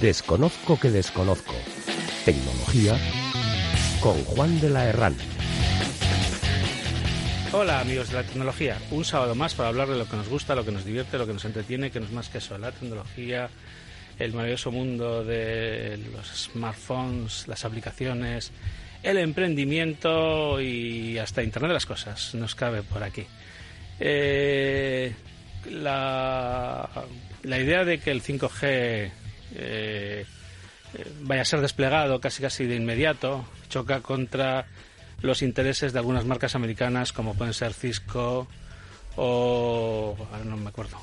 Desconozco que desconozco. Tecnología con Juan de la Herrán. Hola amigos de la tecnología, un sábado más para hablar de lo que nos gusta, lo que nos divierte, lo que nos entretiene, que no es más que eso, la tecnología, el maravilloso mundo de los smartphones, las aplicaciones, el emprendimiento y hasta Internet de las Cosas, nos cabe por aquí. Eh, la, la, idea de que el 5G eh, vaya a ser desplegado casi casi de inmediato. Choca contra los intereses de algunas marcas americanas como pueden ser Cisco o no me acuerdo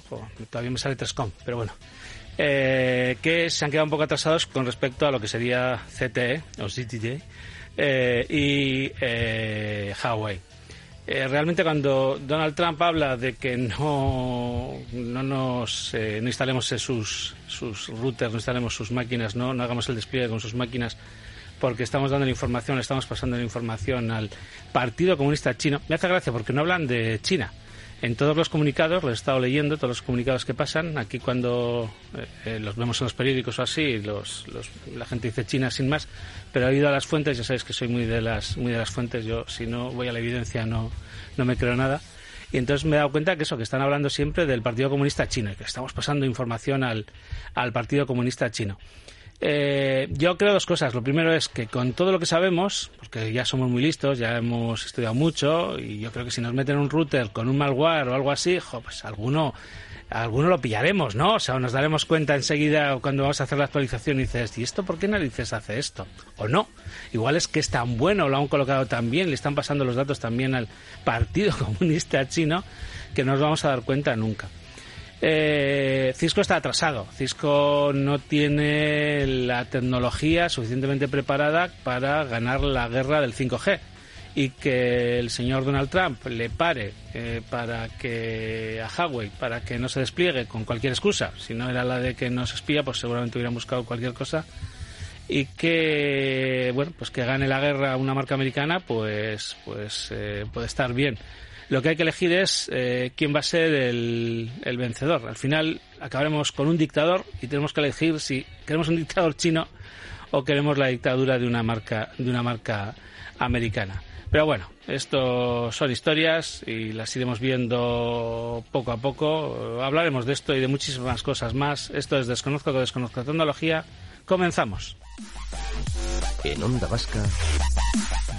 todavía me sale Trescom pero bueno. Eh, que se han quedado un poco atrasados con respecto a lo que sería CTE o CTE eh, y eh, Huawei realmente cuando Donald Trump habla de que no, no nos no instalemos sus, sus routers, no instalemos sus máquinas, no, no hagamos el despliegue con sus máquinas porque estamos dando la información, estamos pasando la información al Partido Comunista Chino. Me hace gracia porque no hablan de China. En todos los comunicados, los he estado leyendo, todos los comunicados que pasan, aquí cuando eh, eh, los vemos en los periódicos o así, los, la gente dice China sin más, pero he ido a las fuentes, ya sabéis que soy muy de las, muy de las fuentes, yo si no voy a la evidencia no, no me creo nada. Y entonces me he dado cuenta que eso, que están hablando siempre del Partido Comunista Chino y que estamos pasando información al, al Partido Comunista Chino. Eh, yo creo dos cosas. Lo primero es que con todo lo que sabemos, porque ya somos muy listos, ya hemos estudiado mucho, y yo creo que si nos meten un router con un malware o algo así, pues alguno, alguno lo pillaremos, ¿no? O sea, nos daremos cuenta enseguida cuando vamos a hacer la actualización y dices, ¿y esto por qué narices hace esto? O no. Igual es que es tan bueno, lo han colocado tan bien, le están pasando los datos también al Partido Comunista Chino, que no nos vamos a dar cuenta nunca. Eh, Cisco está atrasado. Cisco no tiene la tecnología suficientemente preparada para ganar la guerra del 5G. Y que el señor Donald Trump le pare eh, para que a Huawei para que no se despliegue con cualquier excusa. Si no era la de que nos espía, pues seguramente hubieran buscado cualquier cosa. Y que bueno, pues que gane la guerra una marca americana, pues pues eh, puede estar bien lo que hay que elegir es eh, quién va a ser el, vencedor. Al final acabaremos con un dictador y tenemos que elegir si queremos un dictador chino o queremos la dictadura de una marca, de una marca americana. Pero bueno, esto son historias y las iremos viendo poco a poco. Hablaremos de esto y de muchísimas cosas más. Esto es Desconozco que Desconozco Tecnología. Comenzamos. En Onda Vasca,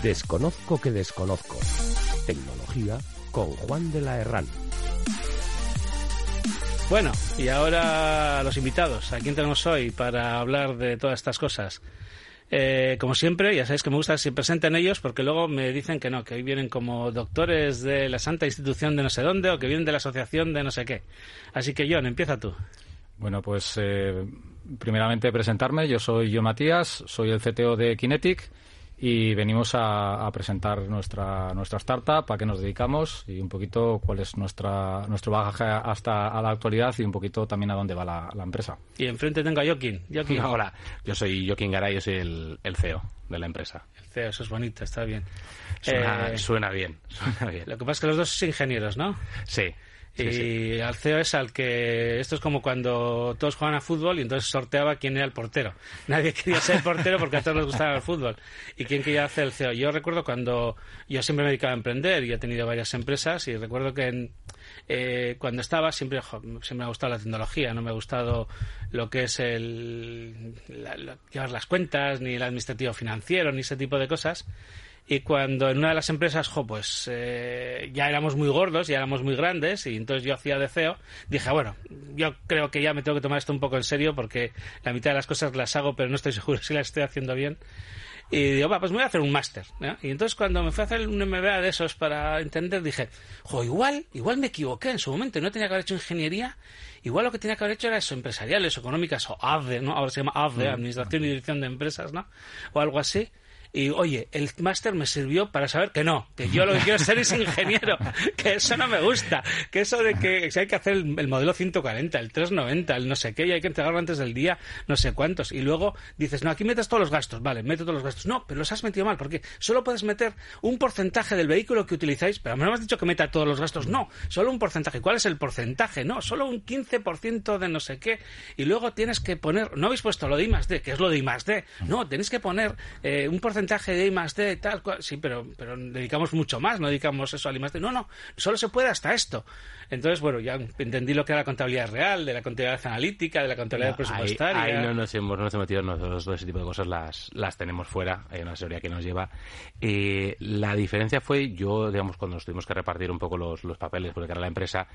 Desconozco que Desconozco. Tecnología con Juan de la Herrán. Bueno, y ahora los invitados. ¿A quién tenemos hoy para hablar de todas estas cosas? Eh, como siempre, ya sabéis que me gusta que se presenten ellos porque luego me dicen que no, que hoy vienen como doctores de la Santa Institución de no sé dónde o que vienen de la asociación de no sé qué. Así que John, empieza tú. Bueno, pues eh, primeramente presentarme. Yo soy yo Matías, soy el CTO de Kinetic y venimos a, presentar nuestra nuestra startup, a qué nos dedicamos y un poquito cuál es nuestra nuestro bagaje hasta a la actualidad y un poquito también a dónde va la, empresa. Y enfrente tengo a Joaquín. Joaquín. Hola, yo soy Joaquín Garay, yo soy el, el CEO de la empresa. El CEO, eso es bonito, está bien. Suena, eh, suena bien, suena bien. Lo que pasa es que los dos son ingenieros, ¿no? Sí y al CEO es al que esto es como cuando todos juegan a fútbol y entonces sorteaba quién era el portero. Nadie quería ser portero porque a todos les gustaba el fútbol. ¿Y quién quería hacer el CEO? Yo recuerdo cuando yo siempre me dedicaba a emprender y he tenido varias empresas y recuerdo que eh, cuando estaba siempre, siempre me ha gustado la tecnología, no me ha gustado lo que es el llevar las cuentas, ni el administrativo financiero, ni ese tipo de cosas y cuando en una de las empresas, jo, pues eh, ya éramos muy gordos, ya éramos muy grandes, y entonces yo hacía de CEO, dije, bueno, yo creo que ya me tengo que tomar esto un poco en serio porque la mitad de las cosas las hago, pero no estoy seguro si las estoy haciendo bien. Y digo, va, pues me voy a hacer un máster. Y entonces cuando me fui a hacer un MBA de esos para entender, dije, jo, igual, igual me equivoqué en su momento, no tenía que haber hecho ingeniería, igual lo que tenía que haber hecho era eso, empresariales o económicas, o ADE, ¿no? Ahora se llama ADE, mm. Administración y Dirección de Empresas, ¿no? O algo así y oye, el máster me sirvió para saber que no, que yo lo que quiero ser es ingeniero, que eso no me gusta, que eso de que si hay que hacer el, modelo 140, el 390, el no sé qué, y hay que entregarlo antes del día, no sé cuántos, y luego dices, no, aquí metes todos los gastos, vale, meto todos los gastos, no, pero los has metido mal, porque solo puedes meter un porcentaje del vehículo que utilizáis, pero no me has dicho que meta todos los gastos, no, solo un porcentaje, ¿cuál es el porcentaje? No, solo un 15% de no sé qué, y luego tienes que poner, no habéis puesto lo de I más D, que es lo de I más D, no, tenéis que poner eh, un porcentaje de I más D, tal, cual, sí, pero, pero dedicamos mucho más, no dedicamos eso al I más D, no, no, solo se puede hasta esto. Entonces, bueno, ya entendí lo que era la contabilidad real, de la contabilidad analítica, de la contabilidad presupuestaria. Ahí, no nos hemos, no nos hemos metido nosotros, todo ese tipo de cosas las, las tenemos fuera, hay una asesoría que nos lleva. Eh, la diferencia fue, yo, digamos, cuando nos tuvimos que repartir un poco los, los papeles, porque era la empresa,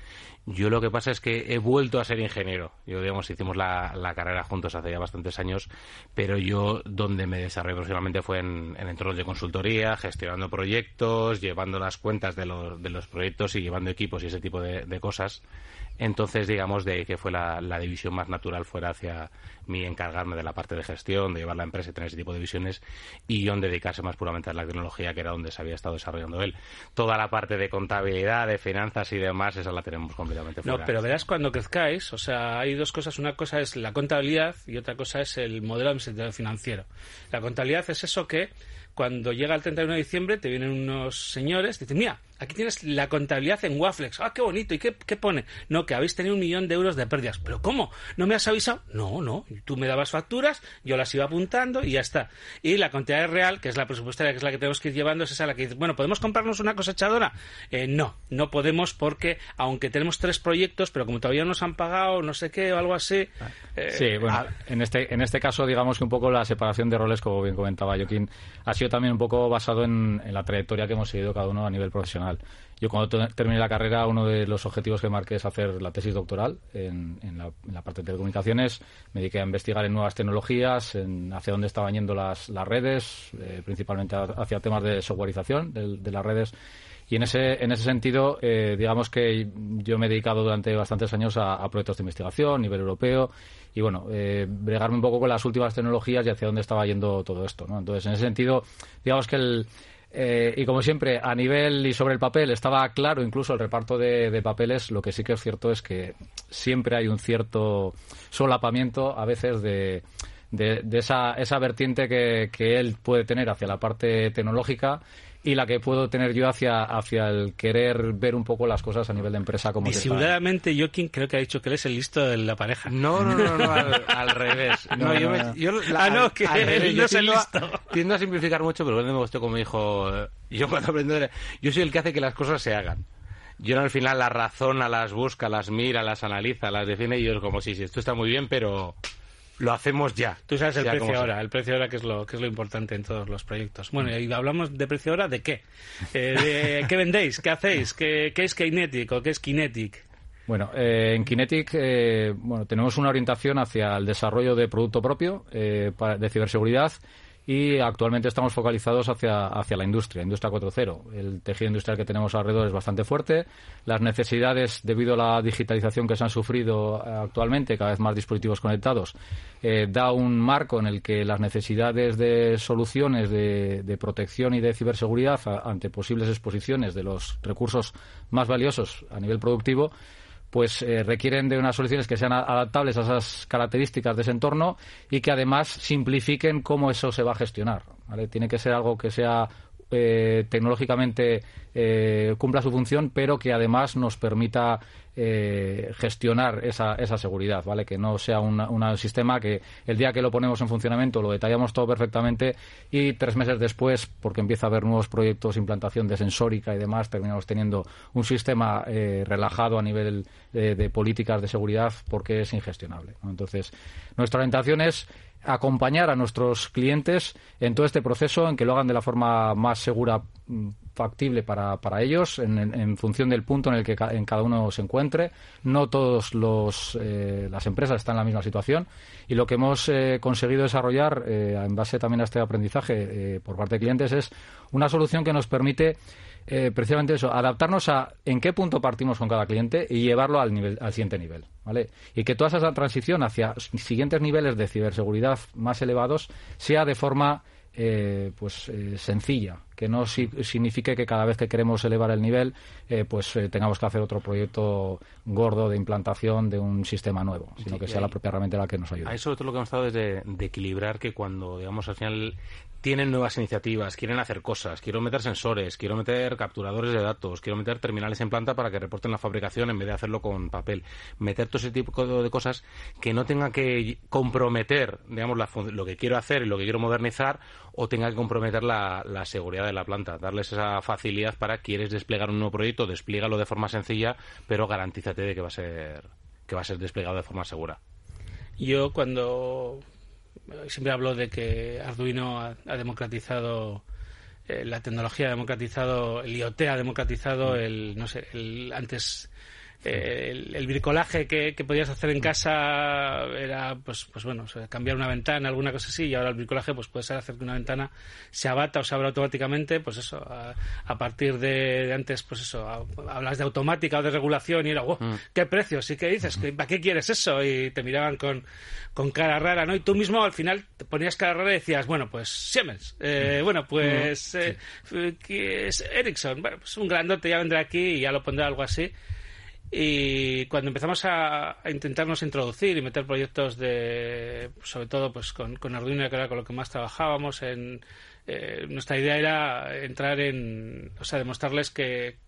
yo lo que pasa es que he vuelto a ser ingeniero. Yo, digamos, hicimos la, la carrera juntos hace ya bastantes años, pero yo donde me desarrollé profesionalmente fue en, en entornos de consultoría, gestionando proyectos, llevando las cuentas de los, de los proyectos y llevando equipos y ese tipo de, de cosas. Entonces, digamos, de que fue la, división más natural fuera hacia mí encargarme de la parte de gestión, de llevar la empresa y tener ese tipo de visiones, y John dedicarse más puramente a la tecnología, que era donde se había estado desarrollando él. Toda la parte de contabilidad, de finanzas y demás, esa la tenemos completamente fuera. No, pero verás cuando crezcáis, o sea, hay dos cosas. Una cosa es la contabilidad y otra cosa es el modelo administrativo financiero. La contabilidad es eso que cuando llega el 31 de diciembre te vienen unos señores, dicen, mira, aquí tienes la contabilidad en Waflex. Ah, qué bonito. ¿Y qué, pone? No, que habéis tenido un millón de euros de pérdidas. ¿Pero cómo? ¿No me has avisado? No, no. Tú me dabas facturas, yo las iba apuntando y ya está. Y la contabilidad real, que es la presupuestaria, que es la que tenemos que ir llevando, es esa la que dice, bueno, ¿podemos comprarnos una cosechadora? Eh, no, no podemos porque, aunque tenemos tres proyectos, pero como todavía nos han pagado, no sé qué, o algo así. Eh, sí, bueno, ah, en, este, en este caso, digamos que un poco la separación de roles, como bien comentaba Joaquín, ha sido también un poco basado en la trayectoria que hemos seguido cada uno a nivel profesional. Yo cuando terminé la carrera, uno de los objetivos que marqué es hacer la tesis doctoral en, la, parte de telecomunicaciones. Me dediqué a investigar en nuevas tecnologías, en hacia dónde estaban yendo las, las redes, eh, principalmente hacia temas de softwareización de, las redes. Y en ese, en ese sentido, eh, digamos que yo me he dedicado durante bastantes años a, proyectos de investigación a nivel europeo y, bueno, eh, bregarme un poco con las últimas tecnologías y hacia dónde estaba yendo todo esto. ¿no? Entonces, en ese sentido, digamos que el, eh, y como siempre, a nivel y sobre el papel estaba claro incluso el reparto de, papeles. Lo que sí que es cierto es que siempre hay un cierto solapamiento a veces de, de, esa, esa vertiente que, que él puede tener hacia la parte tecnológica y la que puedo tener yo hacia, hacia el querer ver un poco las cosas a nivel de empresa como Disimuladamente, Joaquín creo que ha dicho que él es el listo de la pareja. No, no, no, no al, revés. No, yo, me, yo ah, no, que él no es el listo. Tiendo a simplificar mucho, pero bueno, me gustó como dijo... Yo cuando aprendo... Yo soy el que hace que las cosas se hagan. Yo al final las razona, las busca, las mira, las analiza, las define y yo es como, sí, sí, esto está muy bien, pero lo hacemos ya. Tú sabes el precio ahora, el precio ahora que es lo que es lo importante en todos los proyectos. Bueno, y hablamos de precio ahora de qué? Eh, ¿Qué vendéis? ¿Qué hacéis? ¿Qué, es Kinetic o qué es Kinetic? Bueno, eh, en Kinetic eh, bueno, tenemos una orientación hacia el desarrollo de producto propio de ciberseguridad y actualmente estamos focalizados hacia, hacia la industria, industria 4.0. El tejido industrial que tenemos alrededor es bastante fuerte. Las necesidades, debido a la digitalización que se han sufrido actualmente, cada vez más dispositivos conectados, eh, da un marco en el que las necesidades de soluciones de, de protección y de ciberseguridad ante posibles exposiciones de los recursos más valiosos a nivel productivo pues eh, requieren de unas soluciones que sean adaptables a esas características de ese entorno y que además simplifiquen cómo eso se va a gestionar. Tiene que ser algo que sea eh, tecnológicamente eh, cumpla su función, pero que además nos permita eh, gestionar esa, esa seguridad, ¿vale? Que no sea un sistema que el día que lo ponemos en funcionamiento lo detallamos todo perfectamente y tres meses después, porque empieza a haber nuevos proyectos, implantación de sensórica y demás, terminamos teniendo un sistema relajado a nivel de, políticas de seguridad porque es ingestionable. Entonces, nuestra orientación es acompañar a nuestros clientes en todo este proceso, en que lo hagan de la forma más segura mm, factible para, para ellos en, función del punto en el que en cada uno se encuentre. No todas eh, las empresas están en la misma situación y lo que hemos eh, conseguido desarrollar eh, en base también a este aprendizaje por parte de clientes es una solución que nos permite eh, precisamente eso, adaptarnos a en qué punto partimos con cada cliente y llevarlo al, nivel, al siguiente nivel. ¿vale? Y que toda esa transición hacia siguientes niveles de ciberseguridad más elevados sea de forma eh, pues eh, sencilla, que no signifique que cada vez que queremos elevar el nivel, eh, pues tengamos que hacer otro proyecto gordo de implantación de un sistema nuevo, sino que sea la propia herramienta la que nos ayude. A eso todo lo que hemos estado es de, equilibrar que cuando, digamos, al final tienen nuevas iniciativas, quieren hacer cosas, quiero meter sensores, quiero meter capturadores de datos, quiero meter terminales en planta para que reporten la fabricación en vez de hacerlo con papel. Meter todo ese tipo de cosas que no tenga que comprometer, digamos, lo que quiero hacer y lo que quiero modernizar o tenga que comprometer la, seguridad de la planta. Darles esa facilidad para quieres desplegar un nuevo proyecto, desplígalo de forma sencilla, pero garantízate de que va a ser que va a ser desplegado de forma segura. Yo cuando siempre hablo de que Arduino ha, democratizado eh, la tecnología, ha democratizado el IoT, ha democratizado el no sé, el antes el, bricolaje que, podías hacer en casa era, pues, pues bueno, cambiar una ventana, alguna cosa así, y ahora el bricolaje pues puede ser hacer que una ventana se abata o se abra automáticamente, pues eso, a, partir de, antes, pues eso, hablas de automática o de regulación y era, oh, ¿qué precio? ¿Sí que dices? ¿Para qué quieres eso? Y te miraban con, con cara rara, ¿no? Y tú mismo al final te ponías cara rara y decías, bueno, pues Siemens, eh, bueno, pues eh, es Ericsson, bueno, pues un grandote ya vendrá aquí y ya lo pondrá algo así. Y cuando empezamos a, intentarnos introducir y meter proyectos de, sobre todo pues con, Arduino, que era con lo que más trabajábamos, en, eh, nuestra idea era entrar en, o sea, demostrarles que,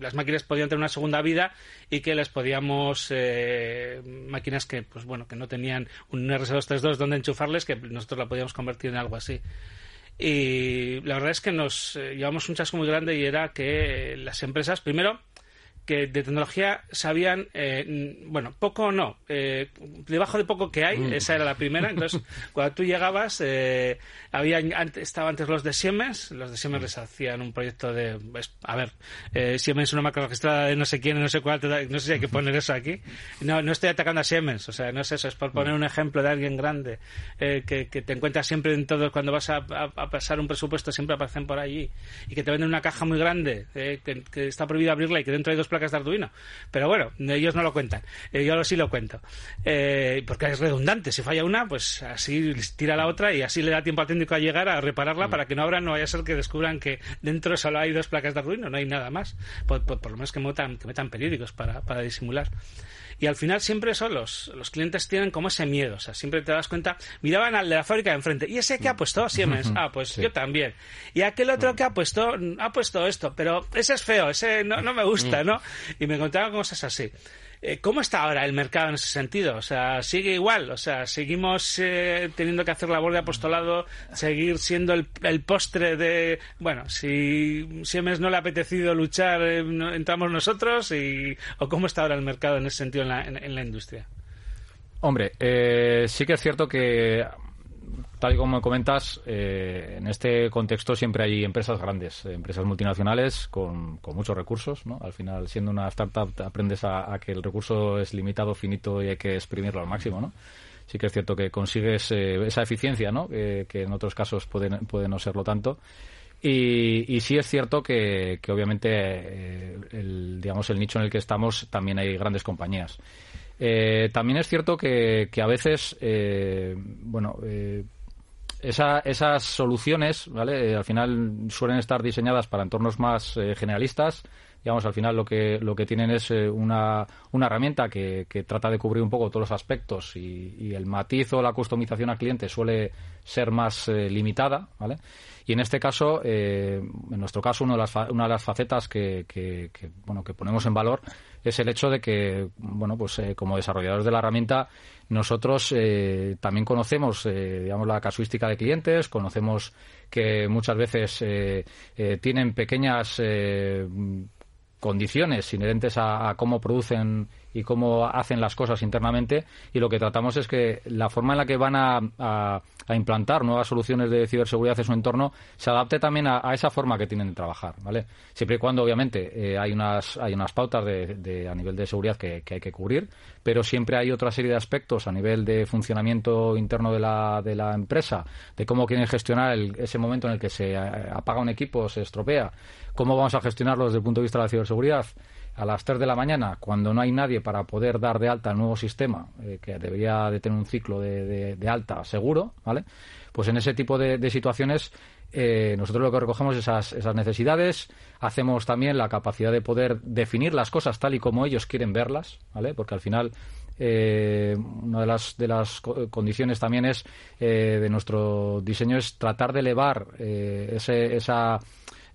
las máquinas podían tener una segunda vida y que les podíamos eh, máquinas que pues bueno que no tenían un RS232 donde enchufarles que nosotros la podíamos convertir en algo así. Y la verdad es que nos eh, llevamos un chasco muy grande y era que las empresas primero que de tecnología sabían, eh, bueno, poco o no, eh, debajo de poco que hay, mm. esa era la primera. Entonces, cuando tú llegabas, eh, había antes, estaba antes los de Siemens, los de Siemens les hacían un proyecto de, pues, a ver, Siemens es una marca registrada de no sé quién, no sé cuál, no sé si hay que poner eso aquí. No, no estoy atacando a Siemens, o sea, no es eso, es por poner un ejemplo de alguien grande que, que, te encuentras siempre en todo, cuando vas a, a, pasar un presupuesto, siempre aparecen por allí y que te venden una caja muy grande, que, que está prohibido abrirla y que dentro hay dos placas de Arduino. Pero bueno, ellos no lo cuentan. Eh, yo sí lo cuento. Eh, porque es redundante. Si falla una, pues así tira la otra y así le da tiempo al técnico a llegar a repararla para que no abran, no vaya a ser que descubran que dentro solo hay dos placas de Arduino, no hay nada más. Por, lo menos que metan, que metan periódicos para, para disimular. Y al final siempre son los, los clientes tienen como ese miedo. O sea, siempre te das cuenta, miraban al de la fábrica de enfrente. ¿Y ese que ha puesto? Siemens. Ah, pues yo también. Y aquel otro que ha puesto, ha puesto esto, pero ese es feo, ese no, no me gusta, ¿no? Y me contaban cosas así. Eh, ¿Cómo está ahora el mercado en ese sentido? O sea, sigue igual, o sea, seguimos eh, teniendo que hacer labor de apostolado, seguir siendo el, postre de, bueno, si Siemens no le ha apetecido luchar, eh, entramos nosotros, y, o cómo está ahora el mercado en ese sentido en la, en la industria. Hombre, sí que es cierto que tal y como comentas, eh, en este contexto siempre hay empresas grandes, empresas multinacionales con, muchos recursos. ¿no? Al final, siendo una startup, aprendes a, que el recurso es limitado, finito y hay que exprimirlo al máximo. ¿no? Sí que es cierto que consigues eh, esa eficiencia, ¿no? que en otros casos puede, puede no serlo tanto. Y, sí es cierto que, obviamente eh, el, digamos el nicho en el que estamos también hay grandes compañías. también es cierto que, que a veces, bueno, esas soluciones, ¿vale? Eh, al final suelen estar diseñadas para entornos más eh, generalistas. Digamos, al final lo que, lo que tienen es eh, una, una herramienta que, que, trata de cubrir un poco todos los aspectos y, el matiz o la customización al cliente suele ser más limitada, ¿vale? Y en este caso, eh, en nuestro caso, una de las, una de las facetas que, bueno, que ponemos en valor es el hecho de que, bueno, pues eh, como desarrolladores de la herramienta, nosotros eh, también conocemos, digamos, la casuística de clientes, conocemos que muchas veces tienen pequeñas condiciones inherentes a, cómo producen y cómo hacen las cosas internamente y lo que tratamos es que la forma en la que van a, implantar nuevas soluciones de ciberseguridad en su entorno se adapte también a, esa forma que tienen de trabajar, ¿vale? Siempre y cuando, obviamente, eh, hay unas hay unas pautas de, a nivel de seguridad que, hay que cubrir, pero siempre hay otra serie de aspectos a nivel de funcionamiento interno de la, de la empresa, de cómo quieren gestionar ese momento en el que se eh, apaga un equipo, se estropea, cómo vamos a gestionarlo desde el punto de vista de la ciberseguridad a las 3 de la mañana, cuando no hay nadie para poder dar de alta el nuevo sistema, eh, que debería de tener un ciclo de, alta seguro, ¿vale? Pues en ese tipo de, situaciones eh, nosotros lo que recogemos esas, esas necesidades, hacemos también la capacidad de poder definir las cosas tal y como ellos quieren verlas, ¿vale? Porque al final eh, una de las, de las condiciones también es eh, de nuestro diseño es tratar de elevar eh, ese esa,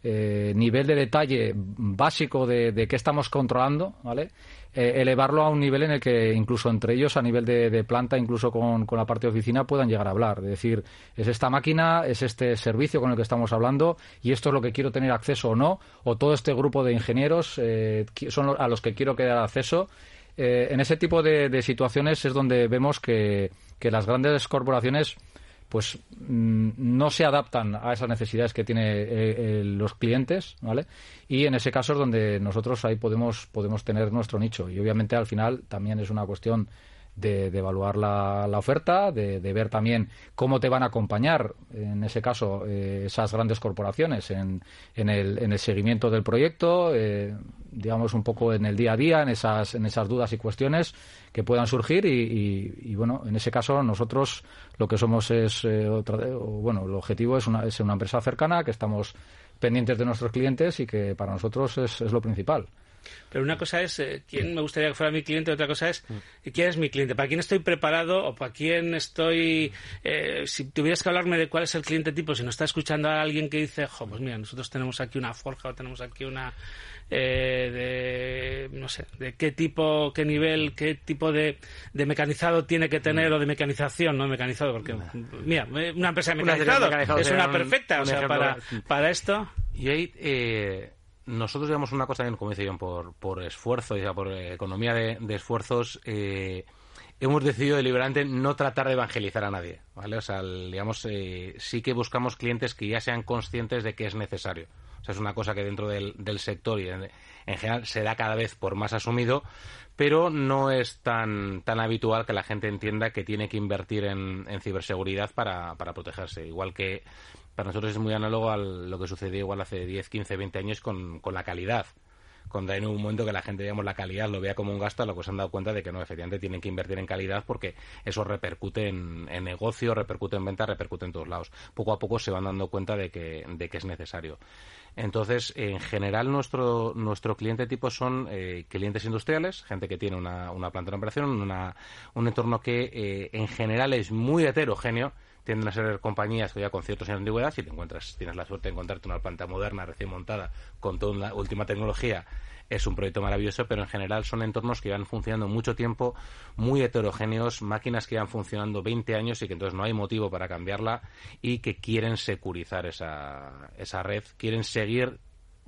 eh, nivel de detalle básico de, qué estamos controlando, ¿vale? elevarlo a un nivel en el que incluso entre ellos a nivel de, planta, incluso con, la parte de oficina, puedan llegar a hablar. Es decir, es esta máquina, es este servicio con el que estamos hablando y esto es lo que quiero tener acceso o no, o todo este grupo de ingenieros son a los que quiero quedar acceso eh, en ese tipo de, situaciones es donde vemos que, las grandes corporaciones pues mm, no se adaptan a esas necesidades que tienen eh, eh, los clientes, ¿vale? Y en ese caso es donde nosotros ahí podemos, podemos tener nuestro nicho. Y obviamente al final también es una cuestión de, evaluar la, oferta, de, ver también cómo te van a acompañar, en ese caso, eh, esas grandes corporaciones en, en, el, en el seguimiento del proyecto, eh, digamos, un poco en el día a día, en esas, en esas dudas y cuestiones que puedan surgir. Y, bueno, en ese caso, nosotros lo que somos es, eh, bueno, el objetivo es una, es una empresa cercana, que estamos pendientes de nuestros clientes y que para nosotros es, es lo principal. Pero una cosa es eh, quién me gustaría que fuera mi cliente, otra cosa es mm. quién es mi cliente, para quién estoy preparado o para quién estoy. Eh, si tuvieras que hablarme de cuál es el cliente tipo, si no está escuchando a alguien que dice, jo, pues mira, nosotros tenemos aquí una forja o tenemos aquí una. Eh, de no sé de qué tipo qué nivel qué tipo de, de mecanizado tiene que tener mm. o de mecanización no mecanizado porque mira una empresa de mecanizado, es una perfecta o sea para, para esto y ahí nosotros digamos una cosa, como dice John, por, por esfuerzo, ya por economía de, esfuerzos, eh, hemos decidido deliberadamente no tratar de evangelizar a nadie, ¿vale? O sea, digamos, eh, sí que buscamos clientes que ya sean conscientes de que es necesario. O sea, es una cosa que dentro del, del sector y en, general se da cada vez por más asumido, pero no es tan, tan habitual que la gente entienda que tiene que invertir en, en ciberseguridad para, para protegerse. Igual que para nosotros es muy análogo a lo que sucedió igual hace 10, 15, 20 años con, con la calidad. Cuando hay un momento que la gente, digamos, la calidad lo vea como un gasto, lo que se han dado cuenta de que no, efectivamente tienen que invertir en calidad porque eso repercute en, negocio, repercute en venta, repercute en todos lados. Poco a poco se van dando cuenta de que, de que es necesario. Entonces, en general, nuestro, nuestro cliente tipo son eh, clientes industriales, gente que tiene una, una planta de operación, una, un entorno que eh, en general es muy heterogéneo tienden a ser compañías que ya con ciertos años de antigüedad, si te encuentras, tienes la suerte de encontrarte una planta moderna, recién montada, con toda la última tecnología, es un proyecto maravilloso, pero en general son entornos que van funcionando mucho tiempo, muy heterogéneos, máquinas que van funcionando 20 años y que entonces no hay motivo para cambiarla y que quieren securizar esa, esa red, quieren seguir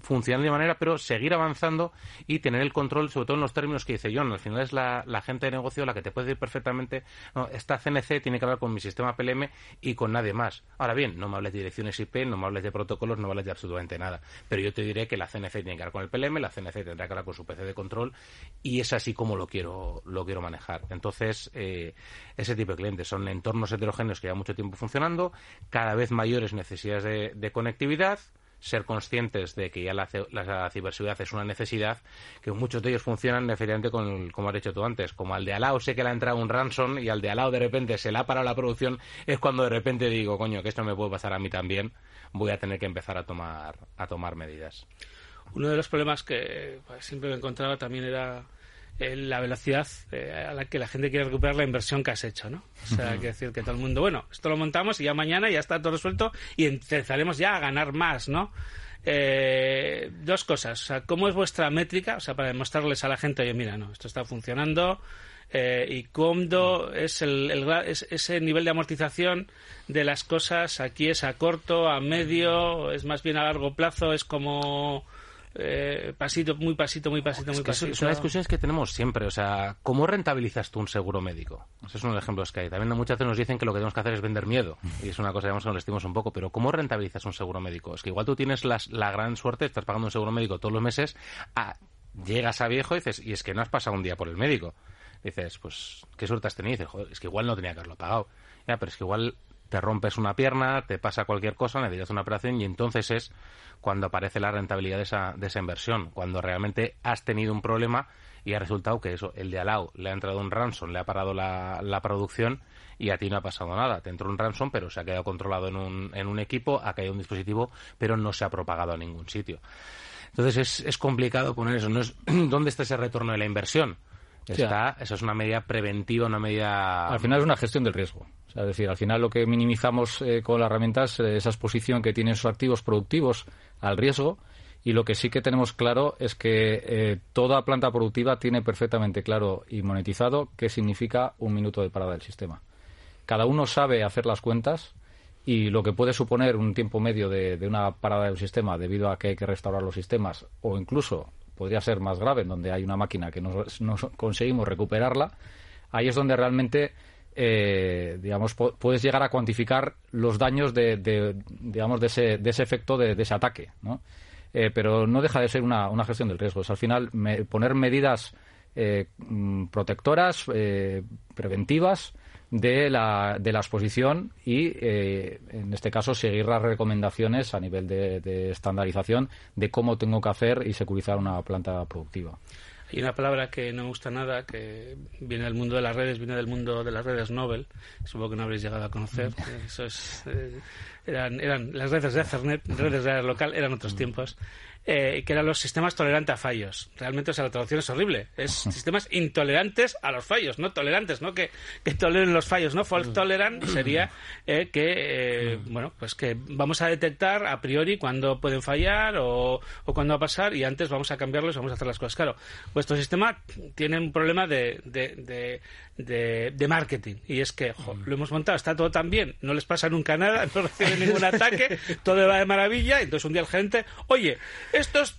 funcionar de manera, pero seguir avanzando y tener el control, sobre todo en los términos que dice John. Al final es la, gente de negocio la que te puede decir perfectamente, no, esta CNC tiene que hablar con mi sistema PLM y con nadie más. Ahora bien, no me hables de direcciones IP, no me hables de protocolos, no me hables de absolutamente nada. Pero yo te diré que la CNC tiene que hablar con el PLM, la CNC tendrá que hablar con su PC de control y es así como lo quiero, lo quiero manejar. Entonces, eh, ese tipo de clientes son entornos heterogéneos que llevan mucho tiempo funcionando, cada vez mayores necesidades de conectividad, ser conscientes de que ya la, ciberseguridad es una necesidad, que muchos de ellos funcionan efectivamente con, como has dicho tú antes, como al de al lado sé que le ha entrado un ransom y al de al lado de repente se le ha parado la producción, es cuando de repente digo, coño, que esto me puede pasar a mí también, voy a tener que empezar a tomar, a tomar medidas. Uno de los problemas que pues, siempre me encontraba también era la velocidad eh, a la que la gente quiere recuperar la inversión que has hecho, ¿no? O sea, hay que decir que todo el mundo, bueno, esto lo montamos y ya mañana ya está todo resuelto y empezaremos ya a ganar más, ¿no? Eh, dos cosas, o sea, ¿cómo es vuestra métrica? O sea, para demostrarles a la gente, oye, mira, no, esto está funcionando, eh, y cómo es el, ese nivel de amortización de las cosas aquí es a corto, a medio, es más bien a largo plazo, es como eh, pasito, muy pasito, muy pasito, muy pasito. Es una discusión que tenemos siempre. O sea, ¿cómo rentabilizas tú un seguro médico? Ese es uno de los ejemplos que hay. También muchas veces nos dicen que lo que tenemos que hacer es vender miedo. Y es una cosa, digamos, que nos un poco. Pero ¿cómo rentabilizas un seguro médico? Es que igual tú tienes la gran suerte, estás pagando un seguro médico todos los meses, llegas a viejo y dices, y es que no has pasado un día por el médico. Dices, pues, ¿qué suerte has tenido? dices, Joder, es que igual no tenía que haberlo pagado. Ya, pero es que igual te rompes una pierna, te pasa cualquier cosa, necesitas una operación y entonces es cuando aparece la rentabilidad de esa, de esa inversión, cuando realmente has tenido un problema y ha resultado que eso, el de al lado le ha entrado un ransom, le ha parado la, la producción y a ti no ha pasado nada. Te entró un ransom, pero se ha quedado controlado en un, en un equipo, ha caído un dispositivo, pero no se ha propagado a ningún sitio. Entonces es, es complicado poner eso. No es, ¿Dónde está ese retorno de la inversión? Está, eso es una medida preventiva, una medida. Al final es una gestión del riesgo. O sea, es decir, al final lo que minimizamos eh, con las herramientas es eh, esa exposición que tienen sus activos productivos al riesgo y lo que sí que tenemos claro es que eh, toda planta productiva tiene perfectamente claro y monetizado qué significa un minuto de parada del sistema. Cada uno sabe hacer las cuentas y lo que puede suponer un tiempo medio de, una parada del sistema debido a que hay que restaurar los sistemas o incluso podría ser más grave en donde hay una máquina que no, conseguimos recuperarla, ahí es donde realmente eh, digamos, puedes llegar a cuantificar los daños de, digamos, de ese, de ese efecto de, ese ataque, ¿no? Eh, pero no deja de ser una, una gestión del riesgo. Es al final poner medidas eh, mm, protectoras, preventivas, de la, de la exposición y, en este caso, seguir las recomendaciones a nivel de, de, estandarización de cómo tengo que hacer y securizar una planta productiva. Hay una palabra que no me gusta nada, que viene del mundo de las redes, viene del mundo de las redes Nobel, supongo que no habréis llegado a conocer. Eso es, eh, eran, eran las redes de Ethernet, redes de local, eran otros tiempos eh, que eran los sistemas tolerantes a fallos. Realmente, o sea, la traducción es horrible. Es sistemas intolerantes a los fallos, no tolerantes, no que, que toleren los fallos, ¿no? Fault tolerant sería eh, que, eh, bueno, pues que vamos a detectar a priori cuándo pueden fallar o, o cuándo va a pasar y antes vamos a cambiarlos y vamos a hacer las cosas. Claro, vuestro sistema tiene un problema de, de, de, de, marketing y es que lo hemos montado, está todo tan bien, no les pasa nunca nada, no reciben ningún ataque, todo va de maravilla, entonces un día el gerente, oye, estos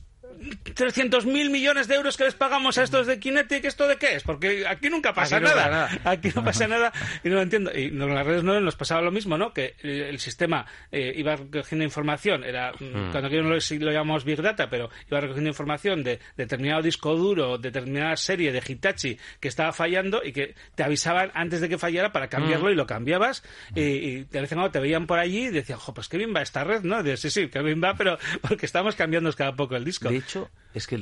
300 mil millones de euros que les pagamos a estos de Kinetic, ¿esto de qué es? Porque aquí nunca pasa nada. Aquí no pasa nada y no lo entiendo. Y en las redes no nos pasaba lo mismo, ¿no? Que el sistema eh, iba recogiendo información, era mm, hmm. cuando lo, lo llamamos Big Data, pero iba recogiendo información de determinado disco duro, determinada serie de Hitachi que estaba fallando y que te avisaban antes de que fallara para cambiarlo hmm. y lo cambiabas y, y, de vez en cuando te veían por allí y decían, jo, pues qué bien va esta red, ¿no? sí, sí, qué bien va, pero porque estamos cambiando cada poco el disco es que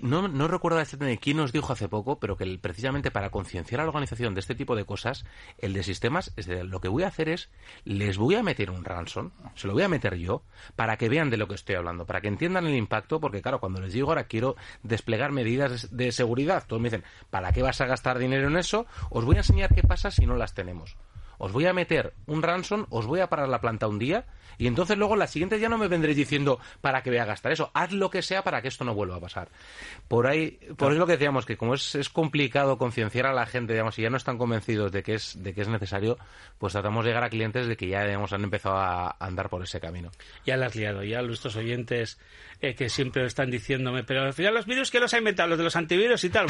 no, no recuerdo de quién nos dijo hace poco, pero que precisamente para concienciar a la organización de este tipo de cosas, el de sistemas, es lo que voy a hacer es, les voy a meter un ransom, se lo voy a meter yo, para que vean de lo que estoy hablando, para que entiendan el impacto, porque claro, cuando les digo ahora quiero desplegar medidas de seguridad, todos me dicen, ¿para qué vas a gastar dinero en eso? Os voy a enseñar qué pasa si no las tenemos os voy a meter un ransom, os voy a parar la planta un día y entonces luego la siguiente ya no me vendréis diciendo para que voy a gastar eso. Haz lo que sea para que esto no vuelva a pasar. Por ahí, por eso lo que decíamos, que como es, es complicado concienciar a la gente, digamos, y ya no están convencidos de que es, de que es necesario, pues tratamos de llegar a clientes de que ya, digamos, han empezado a andar por ese camino. Ya lo has liado, ya nuestros oyentes eh, que siempre están diciéndome, pero al final los virus que los ha inventado, los de los antivirus y tal,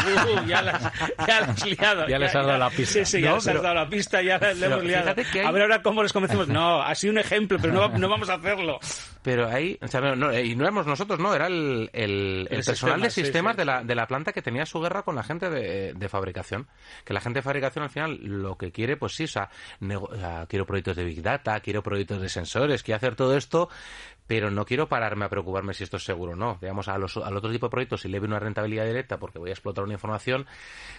ya, las, ya has liado. Ya, les has dado la pista. Sí, sí, ya les has dado la pista, ya le hemos liado. A ver ahora cómo les convencemos. No, ha sido un ejemplo, pero no, no vamos a hacerlo. Pero ahí, o sea, no, y no éramos nosotros, no, era el, el, personal de sistemas de, la, de la planta que tenía su guerra con la gente de, de, fabricación. Que la gente de fabricación al final lo que quiere, pues sí, o sea, quiero proyectos de Big Data, quiero proyectos de sensores, quiero hacer todo esto, pero no quiero pararme a preocuparme si esto es seguro o no. Digamos, a los, al otro tipo de proyectos, si le ve una rentabilidad directa porque voy a explotar una información,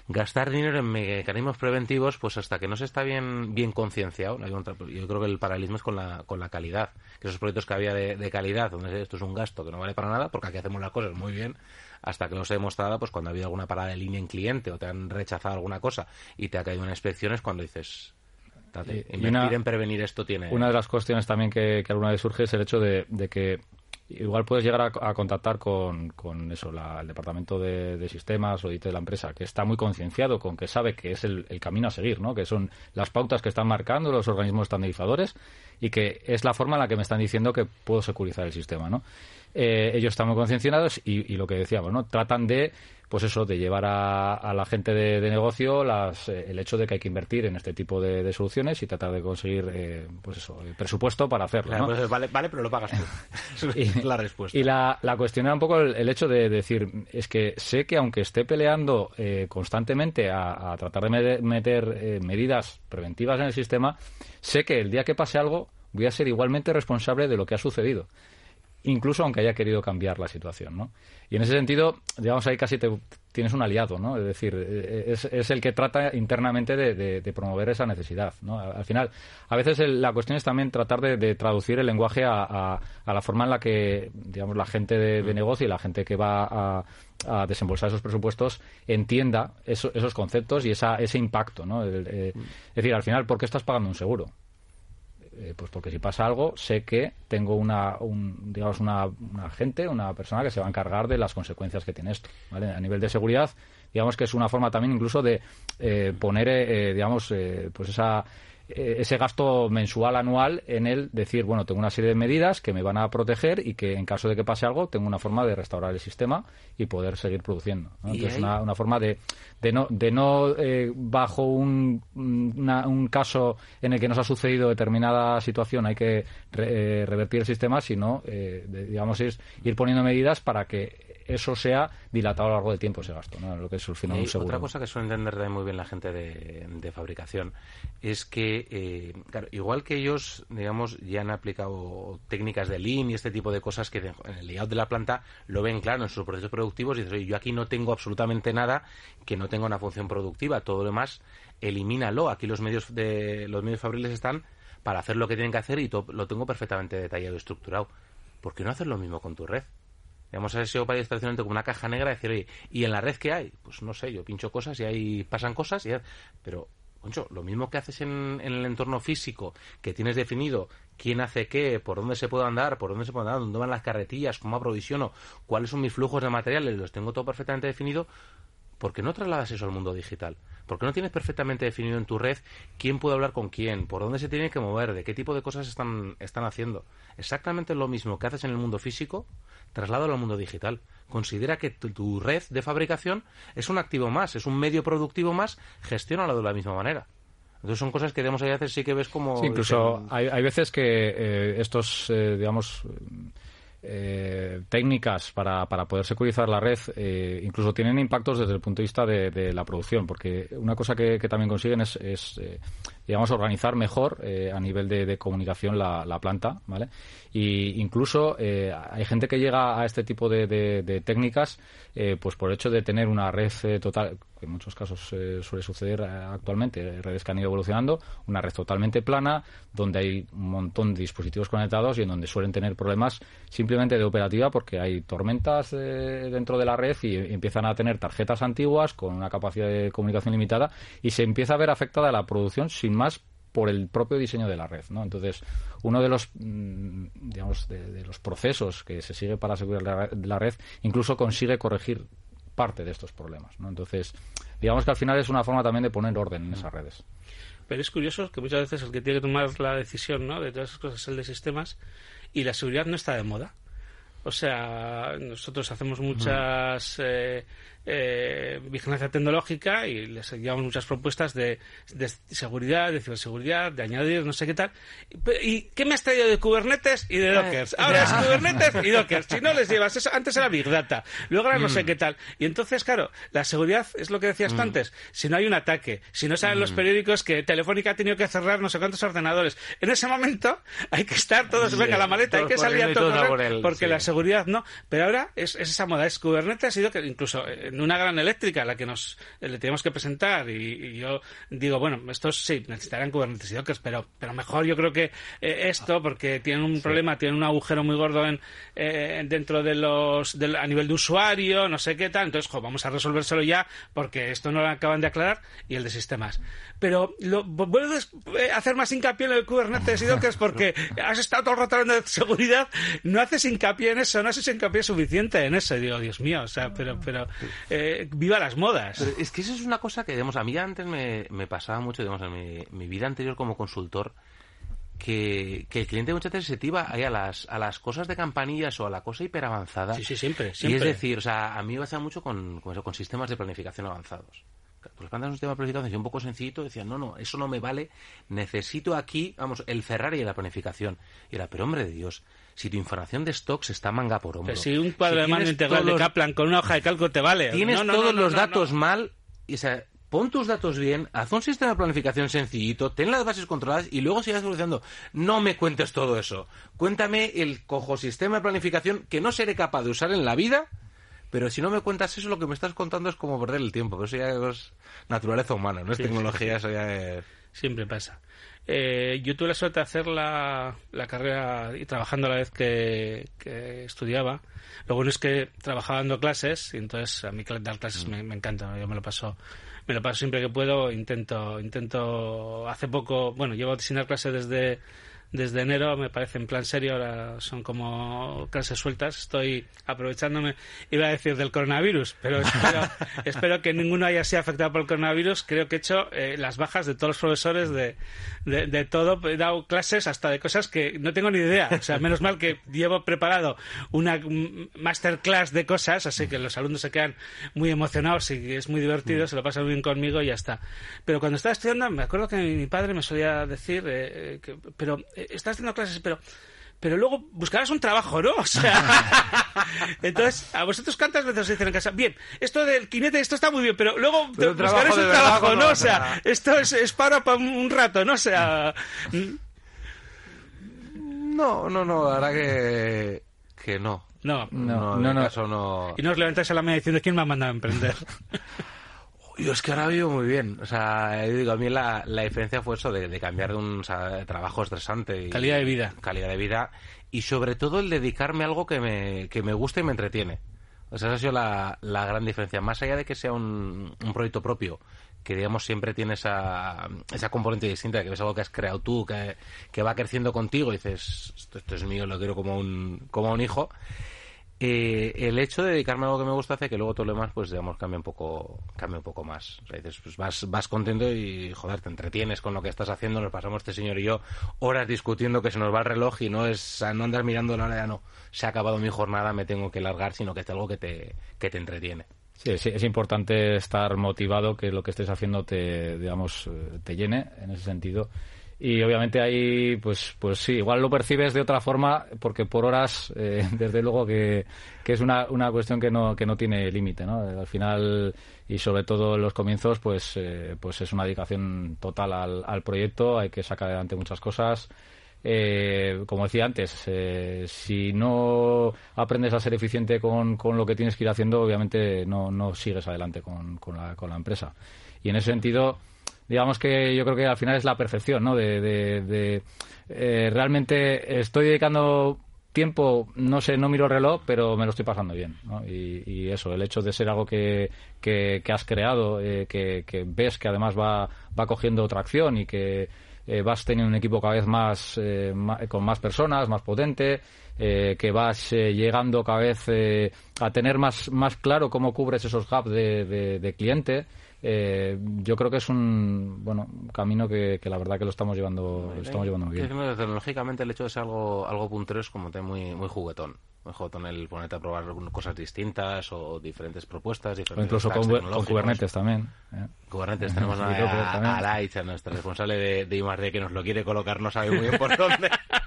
gastar dinero en mecanismos preventivos, pues hasta que no se está bien, bien concienciado. Yo creo que el paralelismo es con la, con la calidad. Que esos proyectos que había de, calidad, donde esto es un gasto que no vale para nada, porque aquí hacemos las cosas muy bien, hasta que no se ha demostrado, pues cuando ha habido alguna parada de línea en cliente o te han rechazado alguna cosa y te ha caído una inspección, es cuando dices, Invertir en prevenir esto tiene. Una de las cuestiones también que, alguna vez surge es el hecho de, que igual puedes llegar a, contactar con, con eso, el departamento de, sistemas o de la empresa, que está muy concienciado con que sabe que es el, camino a seguir, ¿no? que son las pautas que están marcando los organismos estandarizadores y que es la forma en la que me están diciendo que puedo securizar el sistema. ¿no? ellos están muy concienciados y, y, lo que decíamos, ¿no? Tratan de pues eso, de llevar a, la gente de, negocio las, eh, el hecho de que hay que invertir en este tipo de, soluciones y tratar de conseguir, eh, pues eso, el presupuesto para hacerlo. Pues vale, vale, pero lo pagas tú. y, la respuesta. Y la, cuestión era un poco el, hecho de decir, es que sé que aunque esté peleando eh, constantemente a, tratar de meter medidas preventivas en el sistema, sé que el día que pase algo voy a ser igualmente responsable de lo que ha sucedido incluso aunque haya querido cambiar la situación, ¿no? Y en ese sentido, digamos, ahí casi te, tienes un aliado, ¿no? Es decir, eh, es, es el que trata internamente de, promover esa necesidad, ¿no? Al final, a veces la cuestión es también tratar de, traducir el lenguaje a, a, la forma en la que, digamos, la gente de, mm. negocio y la gente que va a, desembolsar esos presupuestos entienda esos conceptos y esa, ese impacto, ¿no? Eh, mm. es decir, al final, ¿por qué estás pagando un seguro? Eh, pues porque si pasa algo, sé que tengo una, digamos, una, una, gente, una persona que se va a encargar de las consecuencias que tiene esto. A nivel de seguridad, digamos que es una forma también incluso de eh, poner, eh, digamos, pues esa eh, ese gasto mensual anual en el decir, bueno, tengo una serie de medidas que me van a proteger y que en caso de que pase algo tengo una forma de restaurar el sistema y poder seguir produciendo. Entonces, una, una, forma de, de no, de no eh, bajo un, un caso en el que nos ha sucedido determinada situación hay que eh, revertir el sistema, sino, digamos, es ir poniendo medidas para que eso sea dilatado a lo largo del tiempo ese gasto, ¿no? lo que es un seguro. Otra cosa que suele entender muy bien la gente de, fabricación es que, eh, claro, igual que ellos, digamos, ya han aplicado técnicas de Lean y este tipo de cosas que en el layout de la planta lo ven claro en sus procesos productivos y dicen, yo aquí no tengo absolutamente nada que no tenga una función productiva, todo lo demás elimínalo. Aquí los medios de los medios fabriles están para hacer lo que tienen que hacer y lo tengo perfectamente detallado y estructurado. ¿Por qué no hacer lo mismo con tu red? Digamos, a SEO para tradicionalmente como una caja negra y decir, oye, ¿y en la red qué hay? Pues no sé, yo pincho cosas y ahí pasan cosas, y pero, concho, lo mismo que haces en, el entorno físico, que tienes definido quién hace qué, por dónde se puede andar, por dónde se puede andar, dónde van las carretillas, cómo aprovisiono, cuáles son mis flujos de materiales, los tengo todo perfectamente definido, ¿por qué no trasladas eso al mundo digital? ¿Por qué no tienes perfectamente definido en tu red quién puede hablar con quién, por dónde se tiene que mover, de qué tipo de cosas están, están haciendo? Exactamente lo mismo que haces en el mundo físico, traslado al mundo digital. Considera que tu, red de fabricación es un activo más, es un medio productivo más, gestiónalo de la misma manera. Entonces son cosas que debemos a veces sí que ves como... Sí, incluso hay, hay, veces que eh, estos, eh, digamos, eh, técnicas para, para, poder securizar la red eh, incluso tienen impactos desde el punto de vista de, la producción, porque una cosa que, también consiguen es, eh, digamos, organizar mejor a nivel de, comunicación la, la, planta, ¿vale? Y incluso hay gente que llega a este tipo de, técnicas pues por el hecho de tener una red total, que en muchos casos suele suceder actualmente, redes que han ido evolucionando, una red totalmente plana, donde hay un montón de dispositivos conectados y en donde suelen tener problemas simplemente de operativa porque hay tormentas eh, dentro de la red y empiezan a tener tarjetas antiguas con una capacidad de comunicación limitada y se empieza a ver afectada la producción sin más por el propio diseño de la red, ¿no? Entonces, uno de los, mm, digamos, de, los procesos que se sigue para asegurar la, red incluso consigue corregir parte de estos problemas, ¿no? Entonces, digamos que al final es una forma también de poner orden en esas redes. Pero es curioso que muchas veces el que tiene que tomar la decisión, ¿no? De todas esas cosas es el de sistemas y la seguridad no está de moda. O sea, nosotros hacemos muchas eh, eh, vigilancia tecnológica y les llevamos muchas propuestas de, seguridad, de ciberseguridad, de añadir no sé qué tal. ¿Y qué me has traído de Kubernetes y de eh, Dockers? Ahora es Kubernetes y Dockers. Si no les llevas eso, antes era Big Data, luego era no sé mm. qué tal. Y entonces, claro, la seguridad es lo que decías tú mm. antes. Si no hay un ataque, si no salen los mm. periódicos que Telefónica ha tenido que cerrar no sé cuántos ordenadores, en ese momento hay que estar todos, venga la maleta, hay que salir a todo porque la seguridad no. Pero ahora es, esa moda, es Kubernetes y Dockers, incluso eh, una gran eléctrica a la que nos le tenemos que presentar y, yo digo, bueno, estos sí, necesitarán Kubernetes y Docker, pero, pero mejor yo creo que eh, esto, porque tienen un problema, tienen un agujero muy gordo en, eh, dentro de los, a nivel de usuario, no sé qué tal, entonces, vamos a resolvérselo ya porque esto no lo acaban de aclarar y el de sistemas. Pero lo, vuelves a hacer más hincapié en el Kubernetes y Docker porque has estado todo el rato hablando de seguridad, no haces hincapié en eso, no haces hincapié suficiente en eso, digo, Dios mío, o sea, pero, pero eh, viva las modas. es que eso es una cosa que, digamos, a mí antes me, pasaba mucho, digamos, en mi, vida anterior como consultor, que, que el cliente muchas veces se tira ahí a las, a las cosas de campanillas o a la cosa hiperavanzada. Sí, sí, siempre, Y es decir, o sea, a mí me pasa mucho con, con, eso, con sistemas de planificación avanzados. Pues planteas un sistema de planificación un poco sencillito, decían, no, no, eso no me vale, necesito aquí, vamos, el Ferrari de la planificación. Y era, pero hombre de Dios, si tu información de stocks está manga por hombro. Pero si un cuadro de tienes mando integral de Kaplan con una hoja de cálculo te vale. Tienes No, no, todos no, los datos mal, y, o sea, pon tus datos bien, haz un sistema de planificación sencillito, ten las bases controladas y luego sigas evolucionando. No me cuentes todo eso. Cuéntame el cojo sistema de planificación que no seré capaz de usar en la vida, pero si no me cuentas eso, lo que me estás contando es como perder el tiempo. Pero eso ya es naturaleza humana, no es Sí, tecnología, eso ya es... Siempre pasa. Eh, yo tuve la suerte de hacer la, la carrera y trabajando a la vez que, estudiaba. Lo bueno es que trabajaba dando clases y entonces a mí dar clases me, me encanta. Yo me lo paso me lo paso siempre que puedo. Intento intento hace poco bueno llevo sin dar clases desde desde enero me parece en plan serio ahora son como clases sueltas estoy aprovechándome iba a decir del coronavirus pero espero, espero que ninguno haya sido afectado por el coronavirus. Creo que he hecho eh, las bajas de todos los profesores de, de, de todo. He dado clases hasta de cosas que no tengo ni idea. O sea menos mal que llevo preparado una masterclass de cosas así que los alumnos se quedan muy emocionados y es muy divertido se lo pasan bien conmigo y ya está. Pero cuando estaba estudiando me acuerdo que mi padre me solía decir eh, eh, que, pero estás haciendo clases pero pero luego buscarás un trabajo, ¿no? O sea, entonces, ¿a vosotros cuántas veces os dicen en casa? Bien, esto del quinete, esto está muy bien, pero luego Pero un verdad trabajo, ¿no? O sea, esto es, es para, para un rato, ¿no? O sea, No, no, no, la verdad que, que no. no. No, no, no. caso no... Y no os levantáis a la media diciendo quién me ha mandado a emprender. Yo es que ahora vivo muy bien. O sea, yo digo, a mí la, la diferencia fue eso de, de cambiar de un o sea, trabajo estresante. Y, Calidad de vida. Calidad de vida. Y sobre todo el dedicarme a algo que me, que me gusta y me entretiene. O sea, esa ha sido la, la gran diferencia. Más allá de que sea un, un proyecto propio, que digamos siempre tiene esa, esa componente distinta, que es algo que has creado tú, que, que va creciendo contigo y dices, esto, esto es mío, lo quiero como un, como un hijo. Eh, el hecho de dedicarme a algo que me gusta hace que luego todo lo demás, pues digamos, cambie un poco, cambie un poco más. Dices, pues vas, vas contento y, joder, te entretienes con lo que estás haciendo. Nos pasamos este señor y yo horas discutiendo que se nos va el reloj y no es, no andar mirando la hora, ya no, se ha acabado mi jornada, me tengo que largar, sino que es algo que te, que te entretiene. Sí, sí, es importante estar motivado, que lo que estés haciendo te, digamos, eh, te llene en ese sentido. Y obviamente ahí, pues, pues sí, igual lo percibes de otra forma, porque por horas, eh, desde luego que, que es una, una cuestión que no, que no tiene límite, ¿no? Al final, y sobre todo en los comienzos, pues, eh, pues es una dedicación total al, al proyecto, hay que sacar adelante muchas cosas. Eh, como decía antes, eh, si no aprendes a ser eficiente con, con lo que tienes que ir haciendo, obviamente no, no sigues adelante con, con, la, con la empresa. Y en ese sentido, digamos que yo creo que al final es la percepción, ¿no? De, eh, realmente estoy dedicando tiempo, no sé, no miro el reloj, pero me lo estoy pasando bien, ¿no? Y, eso, el hecho de ser algo que, que, que has creado, eh, que, ves que además va, va cogiendo tracción y que eh, vas teniendo un equipo cada vez más, eh, con más personas, más potente, eh, que vas llegando cada vez a tener más, más claro cómo cubres esos gaps de- de cliente. Eh, yo creo que es un bueno un camino que, que la verdad que lo estamos llevando lo estamos llevando muy bien. tecnológicamente el hecho de ser algo, algo puntero es como te muy, muy juguetón. Muy juguetón el ponerte a probar cosas distintas o diferentes propuestas. O Diferentes incluso con, con. Kubernetes también. ¿eh? Kubernetes tenemos a, a, nuestra responsable de, de I+D, que nos lo quiere colocar, no sabe muy bien por dónde.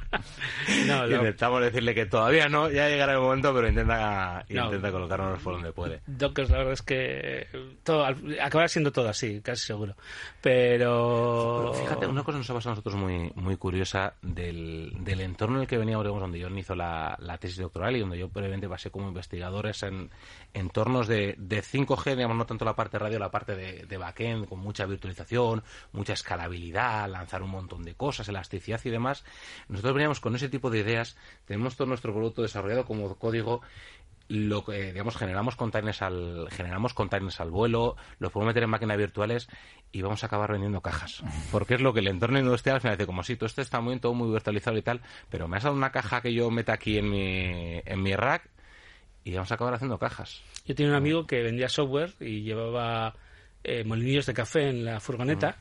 No. Intentamos decirle que todavía no, ya llegará el momento, pero intenta, No. intenta colocarnos por donde puede. Dockers, la verdad es que todo, acabará siendo todo así, casi seguro. Pero. Fíjate, una cosa nos ha pasado a nosotros muy, muy curiosa del, del entorno en el que veníamos, digamos, donde John hizo la, la tesis doctoral y donde yo previamente pasé como investigador es en entornos de, de 5G, digamos, no tanto la parte radio, la parte de, de backend, con mucha virtualización, mucha escalabilidad, lanzar un montón de cosas, elasticidad y demás. Nosotros veníamos con ese tipo de ideas, tenemos todo nuestro producto desarrollado como código lo que digamos generamos containers al generamos containers al vuelo los podemos meter en máquinas virtuales y vamos a acabar vendiendo cajas porque es lo que el entorno industrial al final dice como si todo esto está muy todo muy virtualizado y tal pero me has dado una caja que yo meta aquí en mi en mi rack y vamos a acabar haciendo cajas Yo tenía un amigo que vendía software y llevaba eh, molinillos de café en la furgoneta.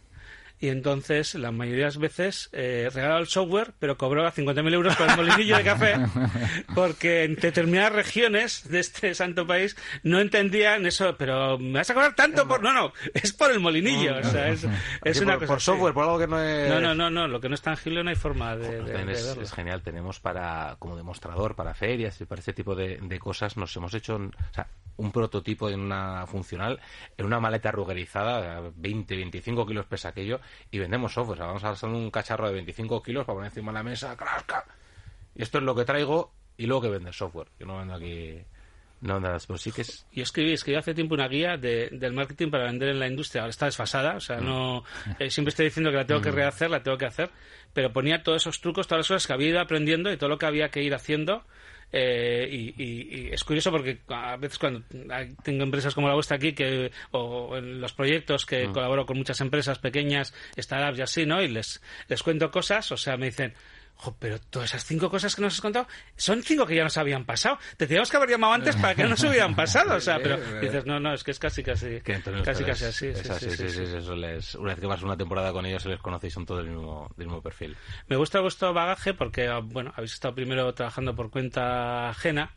Y entonces la mayoría de las veces eh, regalaba el software, pero cobró 50.000 euros por el molinillo de café, porque en determinadas regiones de este santo país no entendían eso, pero me vas a cobrar tanto por... No, no, es por el molinillo, o sea, es, es una por, cosa por software, por algo que no es... No, no, no, no, lo que no es tangible no hay forma de, de, También de es, verlo. es genial, tenemos para como demostrador, para ferias y para este tipo de, de cosas, nos hemos hecho un, o sea, un prototipo en una funcional, en una maleta rugerizada, 20, 25 kilos pesa aquello, y vendemos software. O sea, vamos a hacer un cacharro de 25 kilos para poner encima de la mesa, ¡crasca! Y esto es lo que traigo y luego que vende software. Yo no vendo aquí... No, nada, pero sí que es... Yo escribí, escribí hace tiempo una guía de, del marketing para vender en la industria. Ahora está desfasada, o sea, no eh, siempre estoy diciendo que la tengo que rehacer, la tengo que hacer, pero ponía todos esos trucos, todas las cosas que había ido aprendiendo y todo lo que había que ir haciendo. Eh, y, y- y es curioso porque a veces cuando tengo empresas como la vuestra aquí que o en los proyectos que colaboro con muchas empresas pequeñas, startups y así, ¿no? Y les les cuento cosas, o sea, me dicen Jo, pero todas esas cinco cosas que nos has contado son cinco que ya nos habían pasado. Te teníamos que haber llamado antes para que no nos hubieran pasado. O sea, pero dices, no, no, es que es casi, casi, casi, casi así. es sí, así, sí, sí, sí. eso les- una vez que vas una temporada con ellos, se les conocéis, son todos del mismo, del mismo perfil. Me gusta vuestro bagaje porque, ah, bueno, habéis estado primero trabajando por cuenta ajena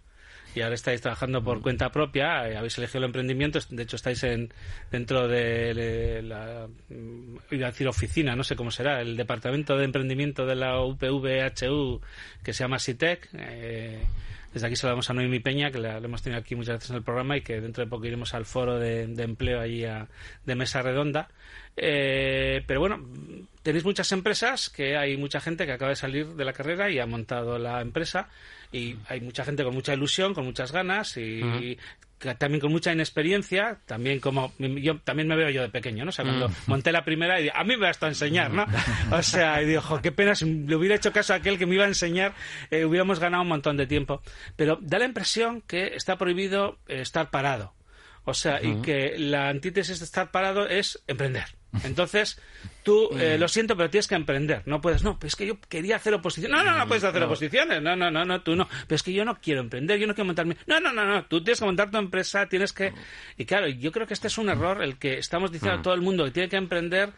y ahora estáis trabajando por cuenta propia. eh, habéis elegido el emprendimiento. De hecho, estáis en dentro de la, mm, iba a decir oficina, no sé cómo será, el departamento de emprendimiento de la UPVHU que se llama SITEC. eh, desde aquí saludamos a Noemi Peña, que la, la hemos tenido aquí muchas veces en el programa y que dentro de poco iremos al foro de, de empleo allí a- de mesa redonda. Eh, pero bueno, tenéis muchas empresas que hay mucha gente que acaba de salir de la carrera y ha montado la empresa y hay mucha gente con mucha ilusión, con muchas ganas y que también con mucha inexperiencia, también como yo también me veo yo de pequeño, ¿no? O sea, cuando monté la primera y dije, a mí me vas a enseñar, ¿no? O sea, y digo, "Jo, qué pena si le hubiera hecho caso a aquel que me iba a enseñar, eh, hubiéramos ganado un montón de tiempo. Pero da la impresión que está prohibido eh, estar parado. O sea, y que la antítesis de estar parado es emprender. Entonces, tú, eh, lo siento, pero tienes que emprender. No puedes, no, pero es que yo quería hacer oposición. No, no, no puedes hacer oposiciones. No, no, no, no, tú no. Pero es que yo no quiero emprender, yo no quiero montarme. No, no, no, no, tú tienes que montar tu empresa, tienes que. Y claro, yo creo que este es un error el que estamos diciendo a todo el mundo que tiene que emprender.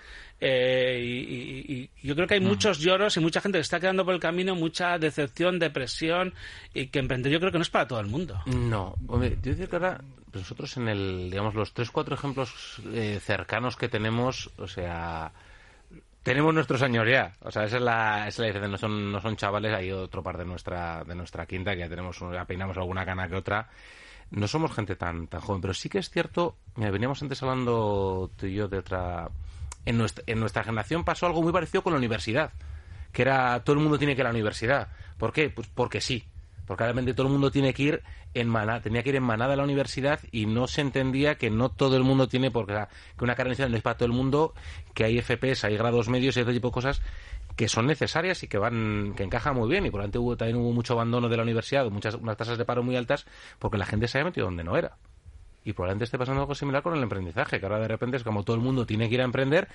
eh, y, y- y yo creo que hay muchos lloros y mucha gente que está quedando por el camino, mucha decepción, depresión, y que emprender yo creo que no es para todo el mundo. No, hombre, yo diría que ahora nosotros en el, digamos, los tres, cuatro ejemplos eh, cercanos que tenemos, o sea, tenemos nuestros años ya. O sea, esa es la, esa es la diferencia. No son, no son chavales, hay otro par de nuestra, de nuestra quinta que ya tenemos, ya peinamos alguna cana que otra. No somos gente tan, tan joven, pero sí que es cierto, veníamos antes hablando tú y yo de otra... En nuestra, en nuestra generación pasó algo muy parecido con la universidad, que era todo el mundo tiene que ir a la universidad. ¿Por qué? Pues porque sí. Porque realmente todo el mundo tiene que ir en manada, tenía que ir en manada a la universidad y no se entendía que no todo el mundo tiene, porque una carrera inicial no es para todo el mundo, que hay FPs, hay grados medios y otro tipo de cosas que son necesarias y que van, que encajan muy bien. Y por lo hubo, también hubo mucho abandono de la universidad, muchas, unas tasas de paro muy altas, porque la gente se había metido donde no era. Y probablemente esté pasando algo similar con el emprendizaje, que ahora de repente es como todo el mundo tiene que ir a emprender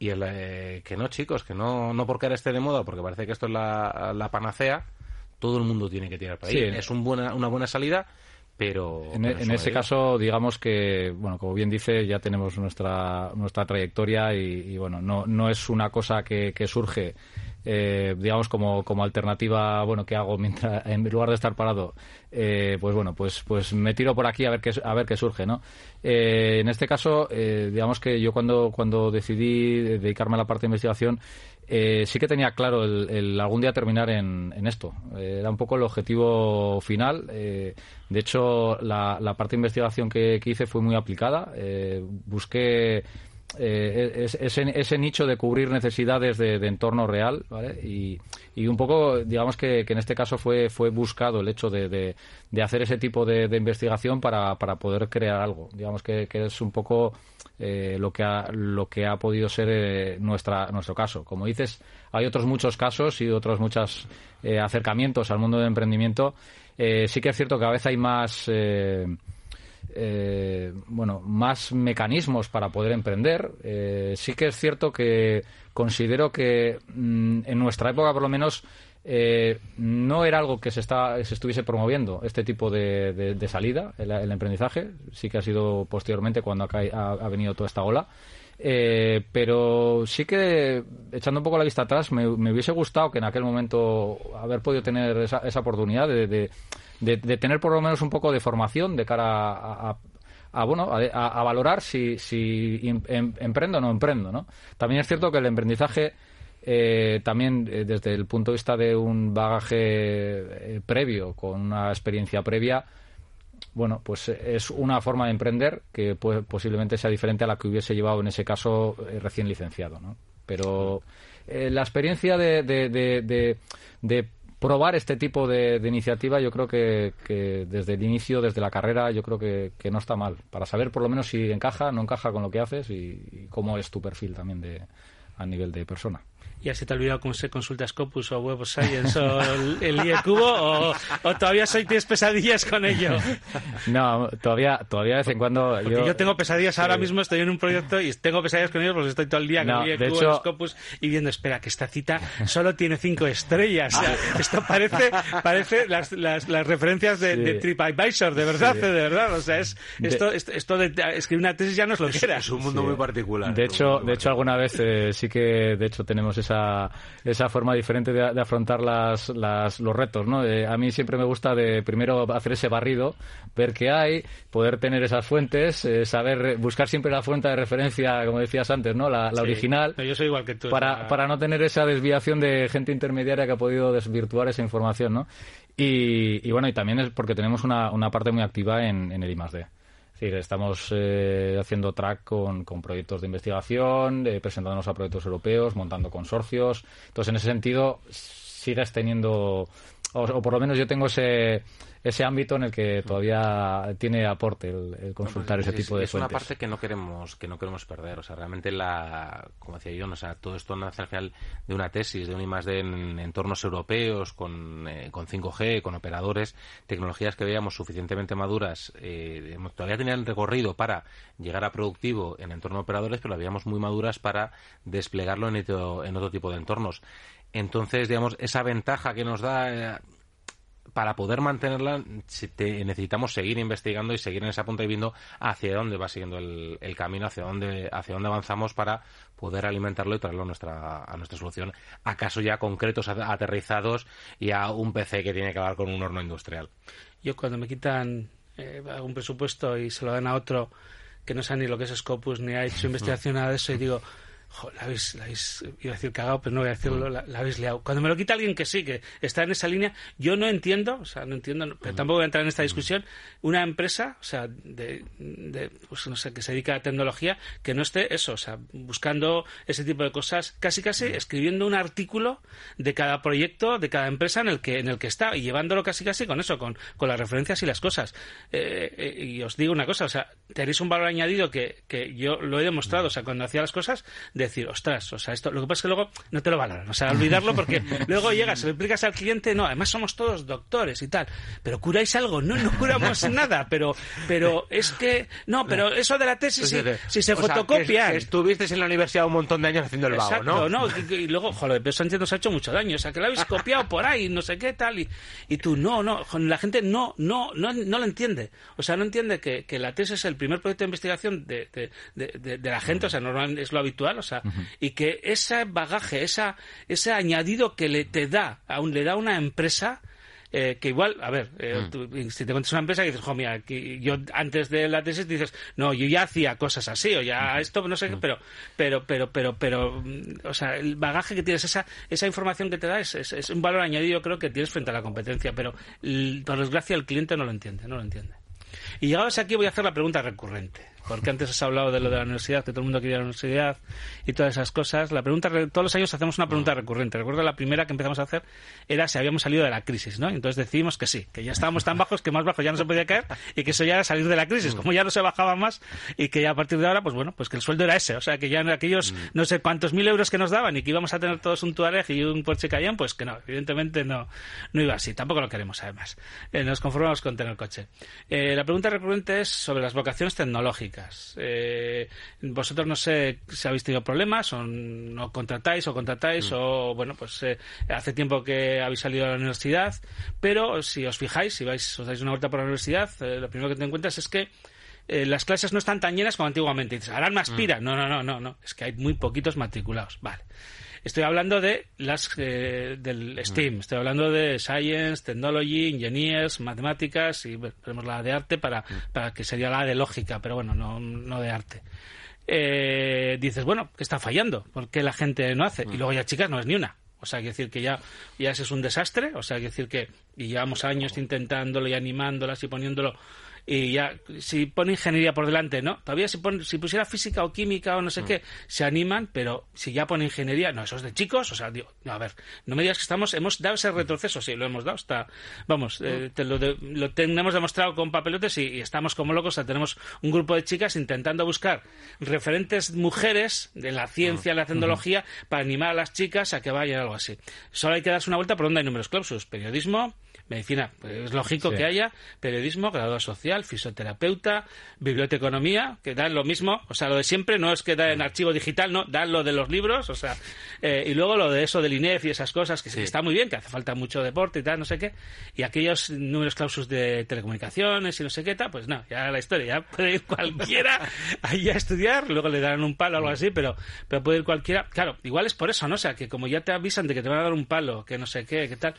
y el, eh, que no, chicos, que no, no porque ahora esté de moda, porque parece que esto es la panacea, todo el mundo tiene que tirar para ahí. Sí. Es un buena, una buena salida, pero... En, pero en eso ese es. caso, digamos que, bueno, como bien dice, ya tenemos nuestra, nuestra trayectoria y, y, bueno, no, no es una cosa que, que surge, eh, digamos, como, como alternativa, bueno, ¿qué hago mientras, en lugar de estar parado? Eh, pues bueno, pues, pues me tiro por aquí a ver qué, a ver qué surge, ¿no? Eh, en este caso, eh, digamos que yo cuando, cuando decidí dedicarme a la parte de investigación, eh, sí que tenía claro el, algún día terminar en, esto. Eh, era un poco el objetivo final. Eh, de hecho, la, la parte de investigación que, hice fue muy aplicada. Eh, busqué eh, es- ese, ese nicho de cubrir necesidades de, entorno real, ¿vale? Y, y un poco, digamos que, que en este caso fue, fue buscado el hecho de, de- de hacer ese tipo de, investigación para, para poder crear algo. Digamos que es un poco eh, lo, que ha, lo que ha podido ser eh, nuestra, nuestro caso. Como dices, hay otros muchos casos y otros muchos eh, acercamientos al mundo del emprendimiento. Eh, sí que es cierto que a veces hay más... eh, eh, bueno, más mecanismos para poder emprender. Sí que es cierto que considero que mm, en nuestra época, por lo menos, eh, no era algo que se, está, se estuviese promoviendo este tipo de, salida, el, el emprendizaje. Sí que ha sido posteriormente cuando ha, ha venido toda esta ola. Eh, pero sí que, echando un poco la vista atrás, me, hubiese gustado que en aquel momento haber podido tener esa, esa oportunidad de, de, tener por lo menos un poco de formación de cara a, a bueno a, valorar si, si em, em, emprendo o no emprendo no también es cierto que el emprendizaje eh, también eh, desde el punto de vista de un bagaje eh, previo con una experiencia previa bueno, pues es una forma de emprender que posiblemente sea diferente a la que hubiese llevado en ese caso recién licenciado, ¿no? Pero la experiencia de, de, probar este tipo de, iniciativa yo creo que, desde el inicio, desde la carrera, yo creo que, no está mal, para saber por lo menos si encaja, no encaja con lo que haces y, y cómo es tu perfil también de, a nivel de persona y así te ha olvidado cómo se consulta Scopus o Web of Science o el, IE Cubo o, todavía soy tienes pesadillas con ello. No, todavía, todavía de vez en cuando. yo, tengo pesadillas ahora mismo, estoy en un proyecto y tengo pesadillas con ellos porque estoy todo el día con el IE Cubo, Scopus y viendo, espera, que esta cita solo tiene cinco estrellas. esto parece, parece las, las, las referencias de, de, TripAdvisor, de verdad, de verdad. O sea, es, esto, esto, de escribir una tesis ya no es lo que era. Es un mundo muy particular. De hecho, de hecho alguna vez eh, sí que, de hecho, tenemos esa esa, forma diferente de, afrontar las, los retos. ¿no? a mí siempre me gusta de primero hacer ese barrido, ver qué hay, poder tener esas fuentes, eh, saber buscar siempre la fuente de referencia, como decías antes, ¿no? la, original. yo soy igual que tú. Para, para no tener esa desviación de gente intermediaria que ha podido desvirtuar esa información. ¿no? Y, bueno, y también es porque tenemos una, una parte muy activa en, en el I+.D decir, estamos eh, haciendo track con, con, proyectos de investigación, eh, presentándonos a proyectos europeos, montando consorcios. Entonces, en ese sentido, sigues teniendo, o por lo menos yo tengo ese ese ámbito en el que todavía tiene aporte el, consultar ese tipo de es una parte que no queremos que no queremos perder. O sea realmente la como decía yo o sea todo esto nace al final de una tesis de un I de en entornos europeos con, eh, con 5G con operadores tecnologías que veíamos suficientemente maduras eh, todavía tenían recorrido para llegar a productivo en entorno de operadores pero las veíamos muy maduras para desplegarlo en otro, en otro tipo de entornos. Entonces digamos esa ventaja que nos da eh, para poder mantenerla necesitamos seguir investigando y seguir en esa punta y viendo hacia dónde va siguiendo el, camino, hacia dónde, hacia dónde avanzamos para poder alimentarlo y traerlo a nuestra, a nuestra solución, acaso ya concretos, aterrizados y a un PC que tiene que ver con un horno industrial. Yo cuando me quitan eh, algún presupuesto y se lo dan a otro que no sabe ni lo que es Scopus, ni ha hecho investigación, nada de eso, y digo, la habéis, la habéis, iba a decir cagado, pero no voy a decirlo, mm. la, habéis liado. Cuando me lo quita alguien que sí, que está en esa línea, yo no entiendo, o sea, no entiendo, pero mm. tampoco voy a entrar en esta mm. discusión, una empresa, o sea, de, de, pues no sé, que se dedica a tecnología, que no esté eso, o sea, buscando ese tipo de cosas, casi casi escribiendo un artículo de cada proyecto, de cada empresa en el que, en el que está, y llevándolo casi casi con eso, con, con las referencias y las cosas. Eh, eh, y os digo una cosa, o sea, tenéis un valor añadido que, que yo lo he demostrado, o sea, cuando hacía las cosas, decir, ostras, o sea, esto, lo que pasa es que luego no te lo valoran, o sea, olvidarlo porque luego llegas, se lo explicas al cliente, no, además somos todos doctores y tal, pero curáis algo, no, no curamos nada, pero, pero es que, no, pero eso de la tesis, si, se fotocopia. estuviste en la universidad un montón de años haciendo el vago, ¿no? no, y, luego, joder, pero Sánchez nos ha hecho mucho daño, o sea, que lo habéis copiado por ahí, no sé qué tal, y, y tú, no, no, la gente no, no, no, no lo entiende, o sea, no entiende que, que la tesis es el primer proyecto de investigación de, de, de, la gente, o sea, normal es lo habitual, o sea, y que ese bagaje, esa, ese añadido que le te da, aún le da una empresa, eh, que igual, a ver, eh, mm. si te cuentas una empresa y dices, jo, mira, yo antes de la tesis dices, no, yo ya hacía cosas así, o ya esto, no sé qué, mm. pero, pero, pero, pero, pero, mm, o sea, el bagaje que tienes, esa, esa información que te da es, es, un valor añadido, creo que tienes frente a la competencia, pero por desgracia el cliente no lo entiende, no lo entiende. Y llegados aquí voy a hacer la pregunta recurrente porque antes has hablado de lo de la universidad, que todo el mundo quería la universidad y todas esas cosas. La pregunta, todos los años hacemos una pregunta recurrente. Recuerdo la primera que empezamos a hacer era si habíamos salido de la crisis, ¿no? entonces decidimos que sí, que ya estábamos tan bajos que más bajo ya no se podía caer y que eso ya era salir de la crisis, como ya no se bajaba más y que ya a partir de ahora, pues bueno, pues que el sueldo era ese, o sea, que ya aquellos no sé cuántos mil euros que nos daban y que íbamos a tener todos un Tuareg y un Porsche Cayenne, pues que no, evidentemente no, no iba así, tampoco lo queremos además. Eh, nos conformamos con tener coche. Eh, la pregunta recurrente es sobre las vocaciones tecnológicas. Eh, eh, vosotros no sé si habéis tenido problemas o no contratáis o contratáis mm. o bueno pues eh, hace tiempo que habéis salido de la universidad pero si os fijáis si vais os dais una vuelta por la universidad eh, lo primero que te encuentras es que eh, las clases no están tan llenas como antiguamente. Dices, Alarma aspira. No, no, no, no, no. Es que hay muy poquitos matriculados. Vale. Estoy hablando de las eh, del STEAM, estoy hablando de Science, Technology, Engineers, Matemáticas y tenemos la de arte para, para que sería la de lógica, pero bueno, no, no de arte. Eh, dices, bueno, ¿qué está fallando? ¿Por qué la gente no hace? Y luego ya chicas no es ni una. O sea, hay que decir que ya, ya ese es un desastre. O sea, hay que decir que y llevamos años intentándolo y animándolas y poniéndolo y ya si pone ingeniería por delante, ¿no? Todavía si, pone, si pusiera física o química o no sé qué, se animan, pero si ya pone ingeniería, no, eso es de chicos, o sea, digo, no, a ver, no me digas que estamos, hemos dado ese retroceso, sí, lo hemos dado, está, vamos, eh, te lo, lo tenemos demostrado con papelotes y, estamos como locos, o sea, tenemos un grupo de chicas intentando buscar referentes mujeres de la ciencia, la tecnología, para animar a las chicas a que vayan algo así. Solo hay que darse una vuelta por donde hay números clausus, periodismo, medicina, pues es lógico que haya periodismo, graduado social, fisioterapeuta, biblioteconomía, que dan lo mismo, o sea, lo de siempre, no es que da en archivo digital, no, dan lo de los libros, o sea, eh, y luego lo de eso del INEF y esas cosas, que está muy bien, que hace falta mucho deporte y tal, no sé qué, y aquellos números clausus de telecomunicaciones y no sé qué tal, pues no, ya la historia, ya puede ir cualquiera ahí a estudiar, luego le darán un palo o algo así, pero, pero puede ir cualquiera, claro, igual es por eso, ¿no? O sea, que como ya te avisan de que te van a dar un palo, que no sé qué, qué tal,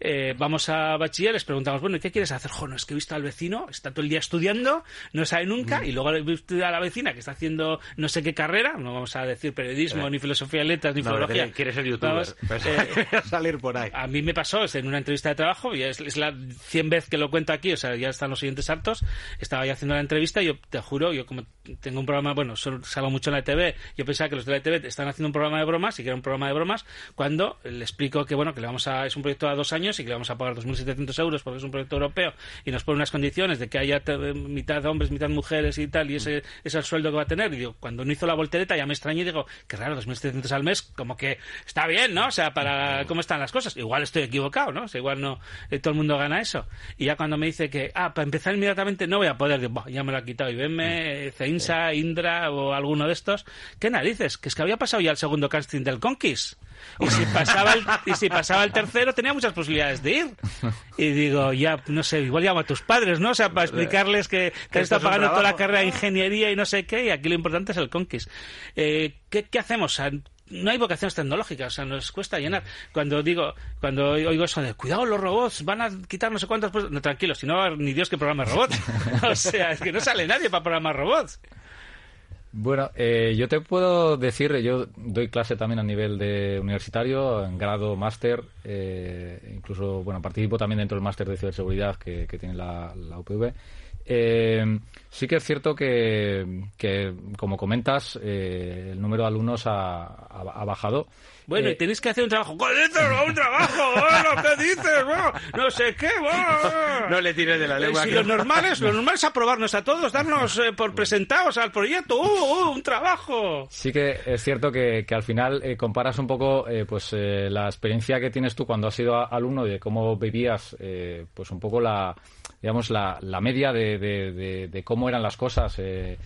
eh, vamos a bachiller, les preguntamos, bueno, ¿y qué quieres hacer? Jo, no, es que he visto al vecino, está todo el día estudiando, no sabe nunca, mm. y luego he visto a la vecina que está haciendo no sé qué carrera, no vamos a decir periodismo, eh. ni filosofía de letras, ni filología. Quieres ser youtuber, pues, eh, salir por ahí. A mí me pasó en una entrevista de trabajo, y es, la cien vez que lo cuento aquí, o sea, ya están los siguientes hartos, estaba ya haciendo la entrevista y yo te juro, yo como tengo un programa, bueno, salgo mucho en la TV, yo pensaba que los de la TV están haciendo un programa de bromas y que era un programa de bromas, cuando le explico que, bueno, que le vamos a, es un proyecto a dos años y que le vamos a pagar 2.700 euros porque es un proyecto europeo y nos pone unas condiciones de que haya mitad hombres, mitad mujeres y tal, y ese es el sueldo que va a tener. Y digo, cuando no hizo la voltereta ya me extrañé y digo, qué raro, 2.700 al mes, como que está bien, ¿no? O sea, para cómo están las cosas. Igual estoy equivocado, ¿no? O sea, igual no eh, todo el mundo gana eso. Y ya cuando me dice que, ah, para empezar inmediatamente no voy a poder, digo, ya me lo ha quitado. Y venme, Ceinsa, Indra o alguno de estos. ¿Qué narices? Que es que había pasado ya el segundo casting del Conquist. Y si pasaba el, y si pasaba el tercero tenía muchas posibilidades de ir. Y digo, ya, no sé, igual llamo a tus padres, ¿no? O sea, para explicarles que, que está pagando toda la carrera de ingeniería y no sé qué, y aquí lo importante es el Conquist. Eh, ¿qué, ¿Qué hacemos? no hay vocaciones tecnológicas, o sea, nos cuesta llenar. Cuando digo, cuando oigo eso de cuidado los robots, van a quitar no sé cuántas pues, no tranquilo, si no ni Dios que programa robots. o sea, es que no sale nadie para programar robots. Bueno, eh, yo te puedo decir, yo doy clase también a nivel de universitario, en grado, máster, eh, incluso, bueno, participo también dentro del máster de ciberseguridad que, tiene la, la UPV. Eh, sí que es cierto que, que como comentas, eh, el número de alumnos ha, ha, bajado. Bueno, y eh, tenéis que hacer un trabajo. ¡Un trabajo! ¿Qué dices? Bueno, no sé qué. Bueno. No le tires de la lengua. Si lo normal es, lo normal es aprobarnos a todos, darnos por presentados al proyecto. ¡Uh, uh, un trabajo! Sí que es cierto que, que al final comparas un poco pues la experiencia que tienes tú cuando has sido alumno y de cómo vivías pues un poco la digamos, la, la media de, de, de, cómo eran las cosas. Eh, eh,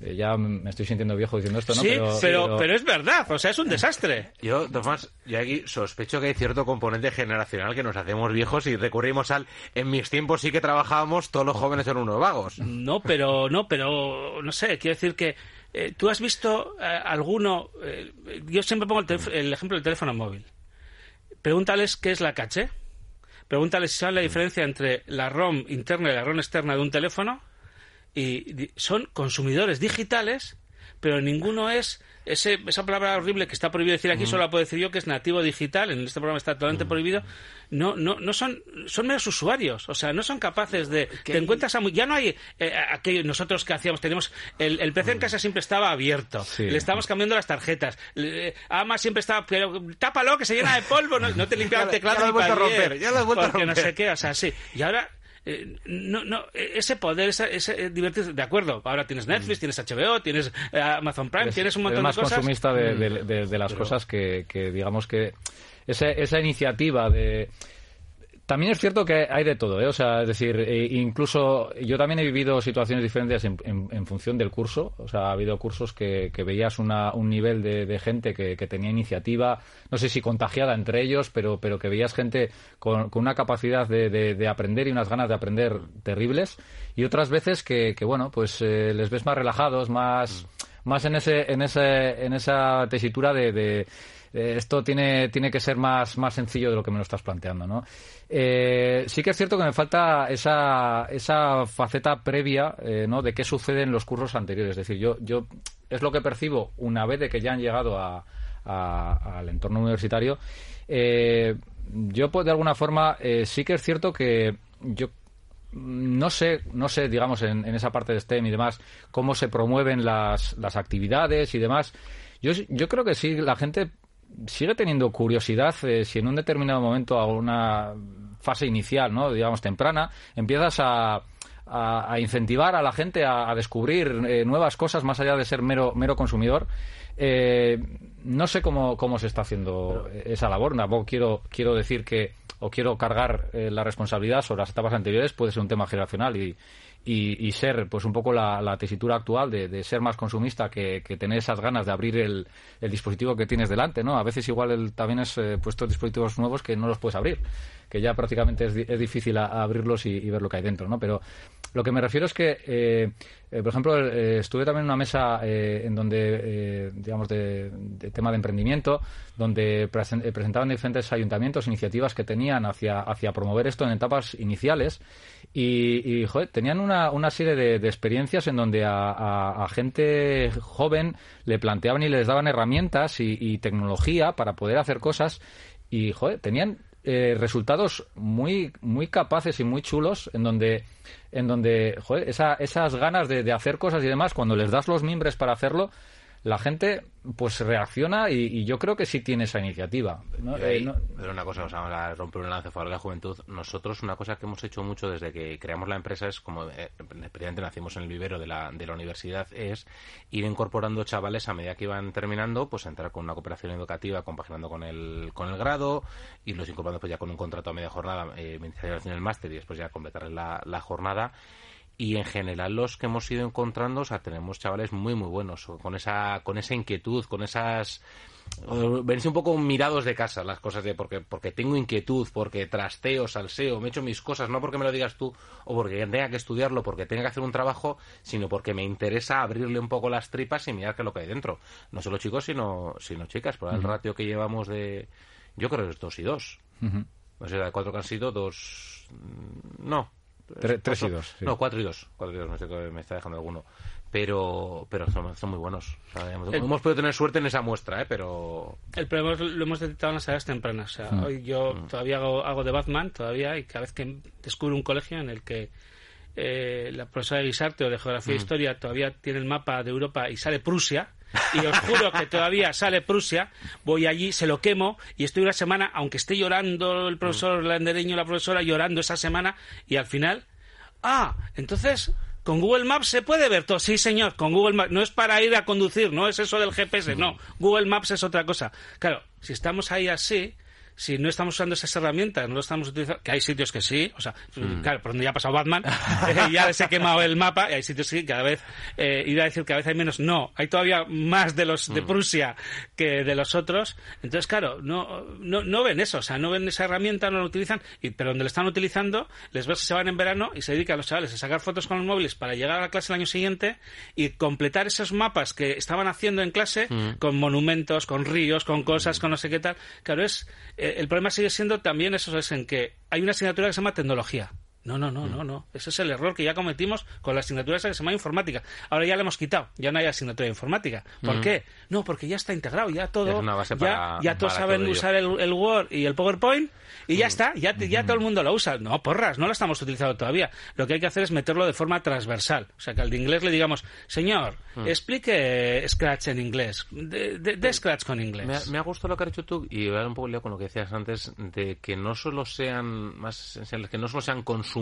ya me estoy sintiendo viejo diciendo esto, ¿no? Sí, pero, pero, es verdad, o sea, es un desastre. Yo, Tomás, yo aquí sospecho que hay cierto componente generacional que nos hacemos viejos y recurrimos al. En mis tiempos sí que trabajábamos, todos los jóvenes eran unos vagos. No, pero, no, pero, no sé, quiero decir que. Eh, ¿Tú has visto alguno? yo siempre pongo el, el ejemplo del teléfono móvil. Pregúntales qué es la caché Pregúntale si saben la diferencia entre la ROM interna y la ROM externa de un teléfono. Y son consumidores digitales, pero ninguno es ese, esa palabra horrible que está prohibido decir aquí, solo la puedo decir yo, que es nativo digital, en este programa está totalmente prohibido, no, no, no son, son meros usuarios, o sea, no son capaces de, te encuentras a ya no hay eh, aquello, nosotros que hacíamos, tenemos, el, el PC en casa siempre estaba abierto, le estábamos cambiando las tarjetas, Ama siempre estaba, pero tápalo que se llena de polvo, no, te limpiaba el teclado ya, lo has a romper, ya lo has vuelto a romper. no sé qué, o sea, sí, y ahora eh, no, no, ese poder, ese, ese divertirse, de acuerdo, ahora tienes Netflix, tienes HBO, tienes eh, Amazon Prime, tienes un montón de cosas. más consumista de, de, las cosas que, que, digamos que esa, esa iniciativa de También es cierto que hay de todo, ¿eh? O sea, es decir, eh, incluso yo también he vivido situaciones diferentes en, en, función del curso. O sea, ha habido cursos que, que veías una, un nivel de, de gente que, que, tenía iniciativa, no sé si contagiada entre ellos, pero, pero que veías gente con, con una capacidad de, de, de, aprender y unas ganas de aprender terribles. Y otras veces que, que bueno, pues eh, les ves más relajados, más, mm. más en, ese, en, ese, en esa tesitura de eh, esto tiene, tiene que ser más, más sencillo de lo que me lo estás planteando, ¿no? Eh, sí que es cierto que me falta esa, esa faceta previa, eh, ¿no? De qué sucede en los cursos anteriores. Es decir, yo, yo es lo que percibo una vez de que ya han llegado a, al entorno universitario. yo, pues, de alguna forma, sí que es cierto que yo no sé, no sé, digamos, en, en, esa parte de STEM y demás, cómo se promueven las, las actividades y demás. Yo, yo creo que sí, la gente sigue teniendo curiosidad eh, si en un determinado momento, a una fase inicial, ¿no? digamos temprana, empiezas a, a, incentivar a la gente a, descubrir eh, nuevas cosas más allá de ser mero, mero consumidor. Eh, no sé cómo, cómo se está haciendo esa labor. Tampoco quiero, quiero decir que, o quiero cargar la responsabilidad sobre las etapas anteriores, puede ser un tema generacional y, y, ser pues un poco la, tesitura actual de, ser más consumista que, tener esas ganas de abrir el, dispositivo que tienes delante, ¿no? A veces igual también es eh, puesto dispositivos nuevos que no los puedes abrir, que ya prácticamente es, es difícil abrirlos y, ver lo que hay dentro, ¿no? Pero lo que me refiero es que, eh, eh, por ejemplo, estuve también en una mesa en donde, digamos, de, tema de emprendimiento, donde presentaban diferentes ayuntamientos iniciativas que tenían hacia, hacia promover esto en etapas iniciales y, joder, tenían una, una serie de, experiencias en donde a, gente joven le planteaban y les daban herramientas y, tecnología para poder hacer cosas y, joder, tenían eh, resultados muy muy capaces y muy chulos en donde en donde esa, esas ganas de, de, hacer cosas y demás cuando les das los mimbres para hacerlo la gente pues reacciona y, yo creo que sí tiene esa iniciativa. Eh, pero una cosa, vamos a romper un lance de la juventud. Nosotros una cosa que hemos hecho mucho desde que creamos la empresa es, como eh, nacimos en el vivero de la, de la universidad, es ir incorporando chavales a medida que iban terminando, pues entrar con una cooperación educativa compaginando con el, con el grado y los incorporando pues ya con un contrato a media jornada, eh, en el máster y después ya completar la, la jornada y en general los que hemos ido encontrando, o sea, tenemos chavales muy muy buenos, con esa con esa inquietud, con esas venirse un poco mirados de casa las cosas de porque porque tengo inquietud, porque trasteo, salseo, me echo mis cosas, no porque me lo digas tú o porque tenga que estudiarlo, porque tenga que hacer un trabajo, sino porque me interesa abrirle un poco las tripas y mirar qué es lo que hay dentro. No solo chicos, sino sino chicas, por el ratio que llevamos de yo creo que es dos y dos. No sé, de cuatro que han sido, dos no, tres y dos. No, cuatro y dos. Cuatro y dos, me, está dejando alguno. Pero, pero son, son muy buenos. hemos podido tener suerte en esa muestra, ¿eh? pero... El problema lo hemos detectado en las edades tempranas. O sea, mm. hoy yo mm. todavía hago, hago de Batman, todavía, y cada vez que descubro un colegio en el que eh, la profesora de Guisarte o de Geografía e Historia todavía tiene el mapa de Europa y sale Prusia, y os juro que todavía sale Prusia, voy allí, se lo quemo y estoy una semana, aunque esté llorando el profesor mm. landereño, la profesora, llorando esa semana y al final, ah, entonces con Google Maps se puede ver todo. Sí, señor, con Google Maps. No es para ir a conducir, no es eso del GPS, no. Mm. Google Maps es otra cosa. Claro, si estamos ahí así, si no estamos usando esas herramientas, no lo estamos utilizando, que hay sitios que sí, o sea, mm. claro, por donde ya ha pasado Batman, eh, ya se ha quemado el mapa, y hay sitios que sí, cada vez, eh, iba a decir que cada vez hay menos, no, hay todavía más de los de mm. Prusia que de los otros, entonces claro, no, no, no ven eso, o sea, no ven esa herramienta, no la utilizan, y, pero donde la están utilizando, les ves que se van en verano y se dedican los chavales a sacar fotos con los móviles para llegar a la clase el año siguiente y completar esos mapas que estaban haciendo en clase mm. con monumentos, con ríos, con cosas, con no sé qué tal, claro, es el problema sigue siendo también eso, es en que hay una asignatura que se llama tecnología. No, no, no, no, no. Ese es el error que ya cometimos con la asignatura esa que se llama informática. Ahora ya la hemos quitado, ya no hay asignatura de informática. ¿Por qué? No, porque ya está integrado, ya todo. ya, ya todos saben usar el, el, Word y el PowerPoint y ya mm. está, ya, ya todo el mundo lo usa. No, porras, no lo estamos utilizando todavía. Lo que hay que hacer es meterlo de forma transversal. O sea, que al de inglés le digamos, señor, mm. explique Scratch en inglés, de, de, Scratch con inglés. Me ha, gustado lo que has dicho tú y voy a dar un poco con lo que decías antes de que no solo sean más que no solo sean consumidores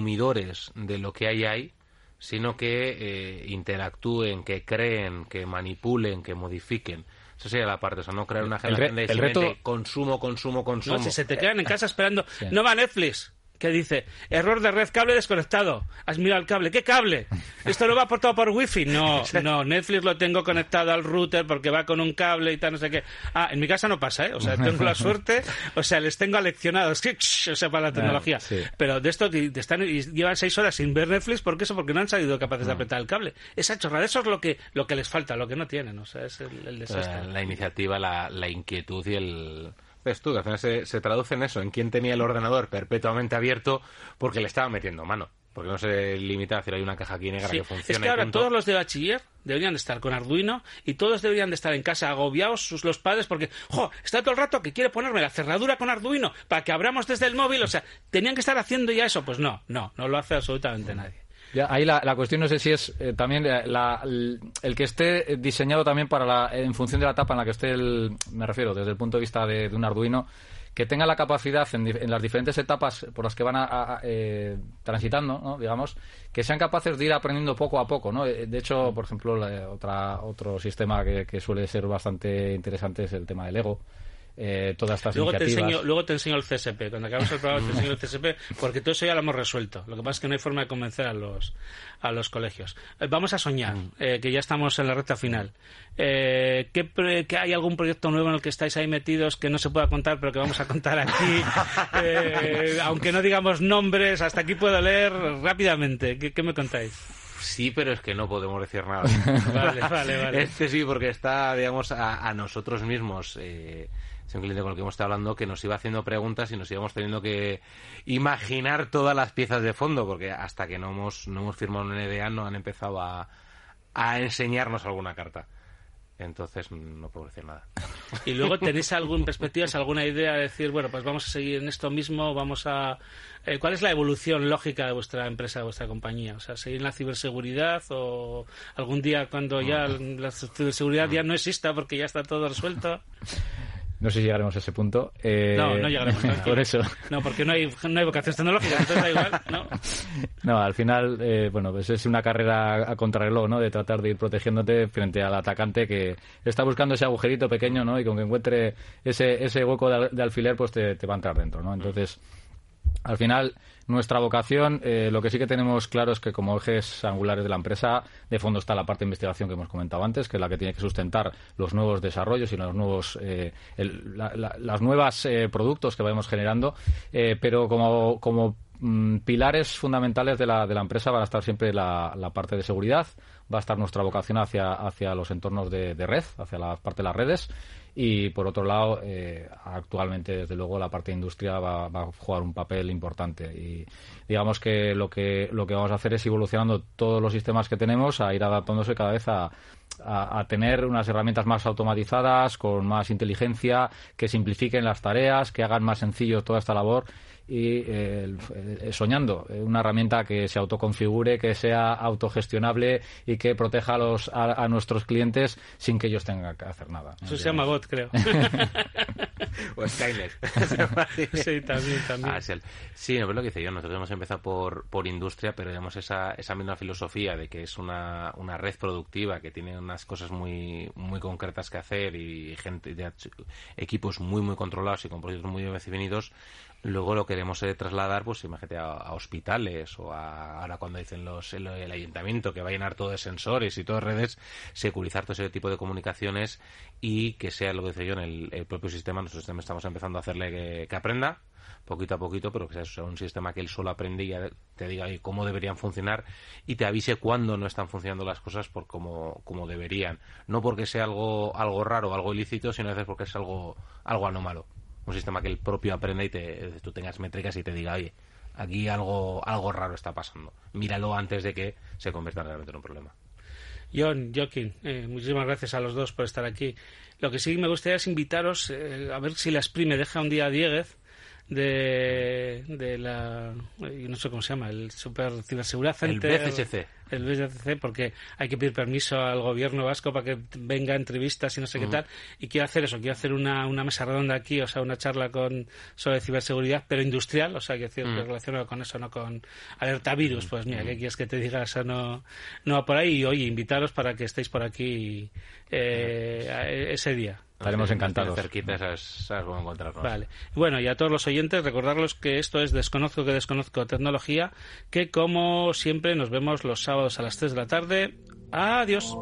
de lo que hay ahí, sino que eh, interactúen, que creen, que manipulen, que modifiquen. Esa sería la parte, o sea, no crear una generación de consumo, consumo, consumo. No, si se te quedan en casa esperando, no va Netflix, que dice, error de red, cable desconectado. Has mirado el cable. ¿Qué cable? ¿Esto no va aportado por wifi? No, no, Netflix lo tengo conectado al router porque va con un cable y tal, no sé qué. Ah, en mi casa no pasa, ¿eh? O sea, tengo la suerte, o sea, les tengo aleccionados, o sea, para la tecnología. Pero de esto están, y llevan seis horas sin ver Netflix, ¿por qué eso? Porque no han sido capaces de apretar el cable. Esa chorrada, eso es lo que, lo que les falta, lo que no tienen, o sea, es el, desastre. La, iniciativa, la, la inquietud y el ves tú, que al final se, se, traduce en eso, en quién tenía el ordenador perpetuamente abierto porque le estaba metiendo mano. Porque no se limita a decir hay una caja aquí negra que funciona. Es que ahora todos los de bachiller deberían de estar con Arduino y todos deberían de estar en casa agobiados sus, los padres porque, jo, está todo el rato que quiere ponerme la cerradura con Arduino para que abramos desde el móvil. O sea, tenían que estar haciendo ya eso. Pues no, no, no lo hace absolutamente nadie. Ya, ahí la, la, cuestión no sé si es eh, también eh, la, el, que esté diseñado también para la, en función de la etapa en la que esté el, me refiero desde el punto de vista de, un Arduino que tenga la capacidad en, las diferentes etapas por las que van a, eh, transitando, digamos, que sean capaces de ir aprendiendo poco a poco, ¿no? De hecho, por ejemplo, otra, otro sistema que, que, suele ser bastante interesante es el tema del Lego eh, todas estas luego iniciativas. Te enseño, luego te enseño el CSP. Cuando acabemos el programa te enseño el CSP, porque todo eso ya lo hemos resuelto. Lo que pasa es que no hay forma de convencer a los, a los colegios. Eh, vamos a soñar, mm. eh, que ya estamos en la recta final. Eh, ¿qué, hay algún proyecto nuevo en el que estáis ahí metidos que no se pueda contar, pero que vamos a contar aquí? aunque no digamos nombres, hasta aquí puedo leer rápidamente. ¿Qué, me contáis? Sí, pero es que no podemos decir nada. vale, vale, vale. Este sí, porque está, digamos, a, a nosotros mismos. Eh, es un cliente con el que hemos estado hablando que nos iba haciendo preguntas y nos íbamos teniendo que imaginar todas las piezas de fondo, porque hasta que no hemos, no hemos firmado una NDA no han empezado a, a enseñarnos alguna carta. Entonces no puedo decir nada. ¿Y luego tenéis alguna perspectiva, alguna idea de decir, bueno, pues vamos a seguir en esto mismo, vamos a... Eh, ¿Cuál es la evolución lógica de vuestra empresa, de vuestra compañía? O sea, ¿seguir en la ciberseguridad o algún día cuando ya la ciberseguridad ya no exista porque ya está todo resuelto? No sé si llegaremos a ese punto. Eh, no, no llegaremos. por eso. No, porque no hay, no hay vocaciones tecnológicas, entonces da igual, ¿no? No, al final, eh, bueno, pues es una carrera a contrarreloj, ¿no? De tratar de ir protegiéndote frente al atacante que está buscando ese agujerito pequeño, ¿no? Y con que encuentre ese, ese hueco de, alfiler, pues te, te va a entrar dentro, ¿no? Entonces al final, nuestra vocación, eh, lo que sí que tenemos claro es que como ejes angulares de la empresa, de fondo está la parte de investigación que hemos comentado antes, que es la que tiene que sustentar los nuevos desarrollos y los nuevos, eh, las nuevas eh, productos que vamos generando, pero como, como mm, pilares fundamentales de la, de la empresa van a estar siempre la, la parte de seguridad, va a estar nuestra vocación hacia, hacia los entornos de, red, hacia la parte de las redes y por otro lado, eh, actualmente, desde luego, la parte de industria va, a jugar un papel importante. Y digamos que lo, que lo que vamos a hacer es evolucionando todos los sistemas que tenemos a ir adaptándose cada vez a, a, tener unas herramientas más automatizadas, con más inteligencia, que simplifiquen las tareas, que hagan más sencillo toda esta labor y eh, soñando eh, una herramienta que se autoconfigure, que sea autogestionable y que proteja a, los, a, nuestros clientes sin que ellos tengan que hacer nada. Eso se llama bot, creo. o Skynet. sí, también, también. Ah, sí, no, es lo que dice yo. Nosotros hemos empezado por, por industria, pero digamos esa, esa misma filosofía de que es una, una red productiva que tiene unas cosas muy, muy concretas que hacer y gente, de equipos muy, muy controlados y con proyectos muy bien definidos luego lo queremos eh, trasladar, pues imagínate, a, hospitales o a, ahora cuando dicen los, el, ayuntamiento que va a llenar todo de sensores y todas redes, securizar todo ese tipo de comunicaciones y que sea lo que dice yo en el, propio sistema. Nosotros estamos empezando a hacerle que, aprenda poquito a poquito, pero que sea un sistema que él solo aprende y te diga cómo deberían funcionar y te avise cuándo no están funcionando las cosas por como, como deberían. No porque sea algo, algo raro algo ilícito, sino a veces porque es algo, algo anómalo un sistema que el propio aprenda y te, tú tengas métricas y te diga, oye, aquí algo, algo raro está pasando. Míralo antes de que se convierta realmente en un problema. John, Joaquín, eh, muchísimas gracias a los dos por estar aquí. Lo que sí me gustaría es invitaros eh, a ver si la Sprime deja un día a Dieguez de, de la no sé cómo se llama el Super Ciberseguridad Center el BCC el BCC porque hay que pedir permiso al gobierno vasco para que venga a entrevistas y no sé qué tal y quiero hacer eso quiero hacer una, una mesa redonda aquí o sea una charla con sobre ciberseguridad pero industrial o sea que decir relacionado con eso no con alerta virus pues mira qué quieres que te diga eso no no va por ahí y oye invitaros para que estéis por aquí eh, ese día Estaremos encantados. Cerquita, sabes, sabes cómo encontrarnos. Vale. Bueno, y a todos los oyentes, recordarlos que esto es Desconozco que Desconozco Tecnología, que como siempre nos vemos los sábados a las 3 de la tarde. Adiós.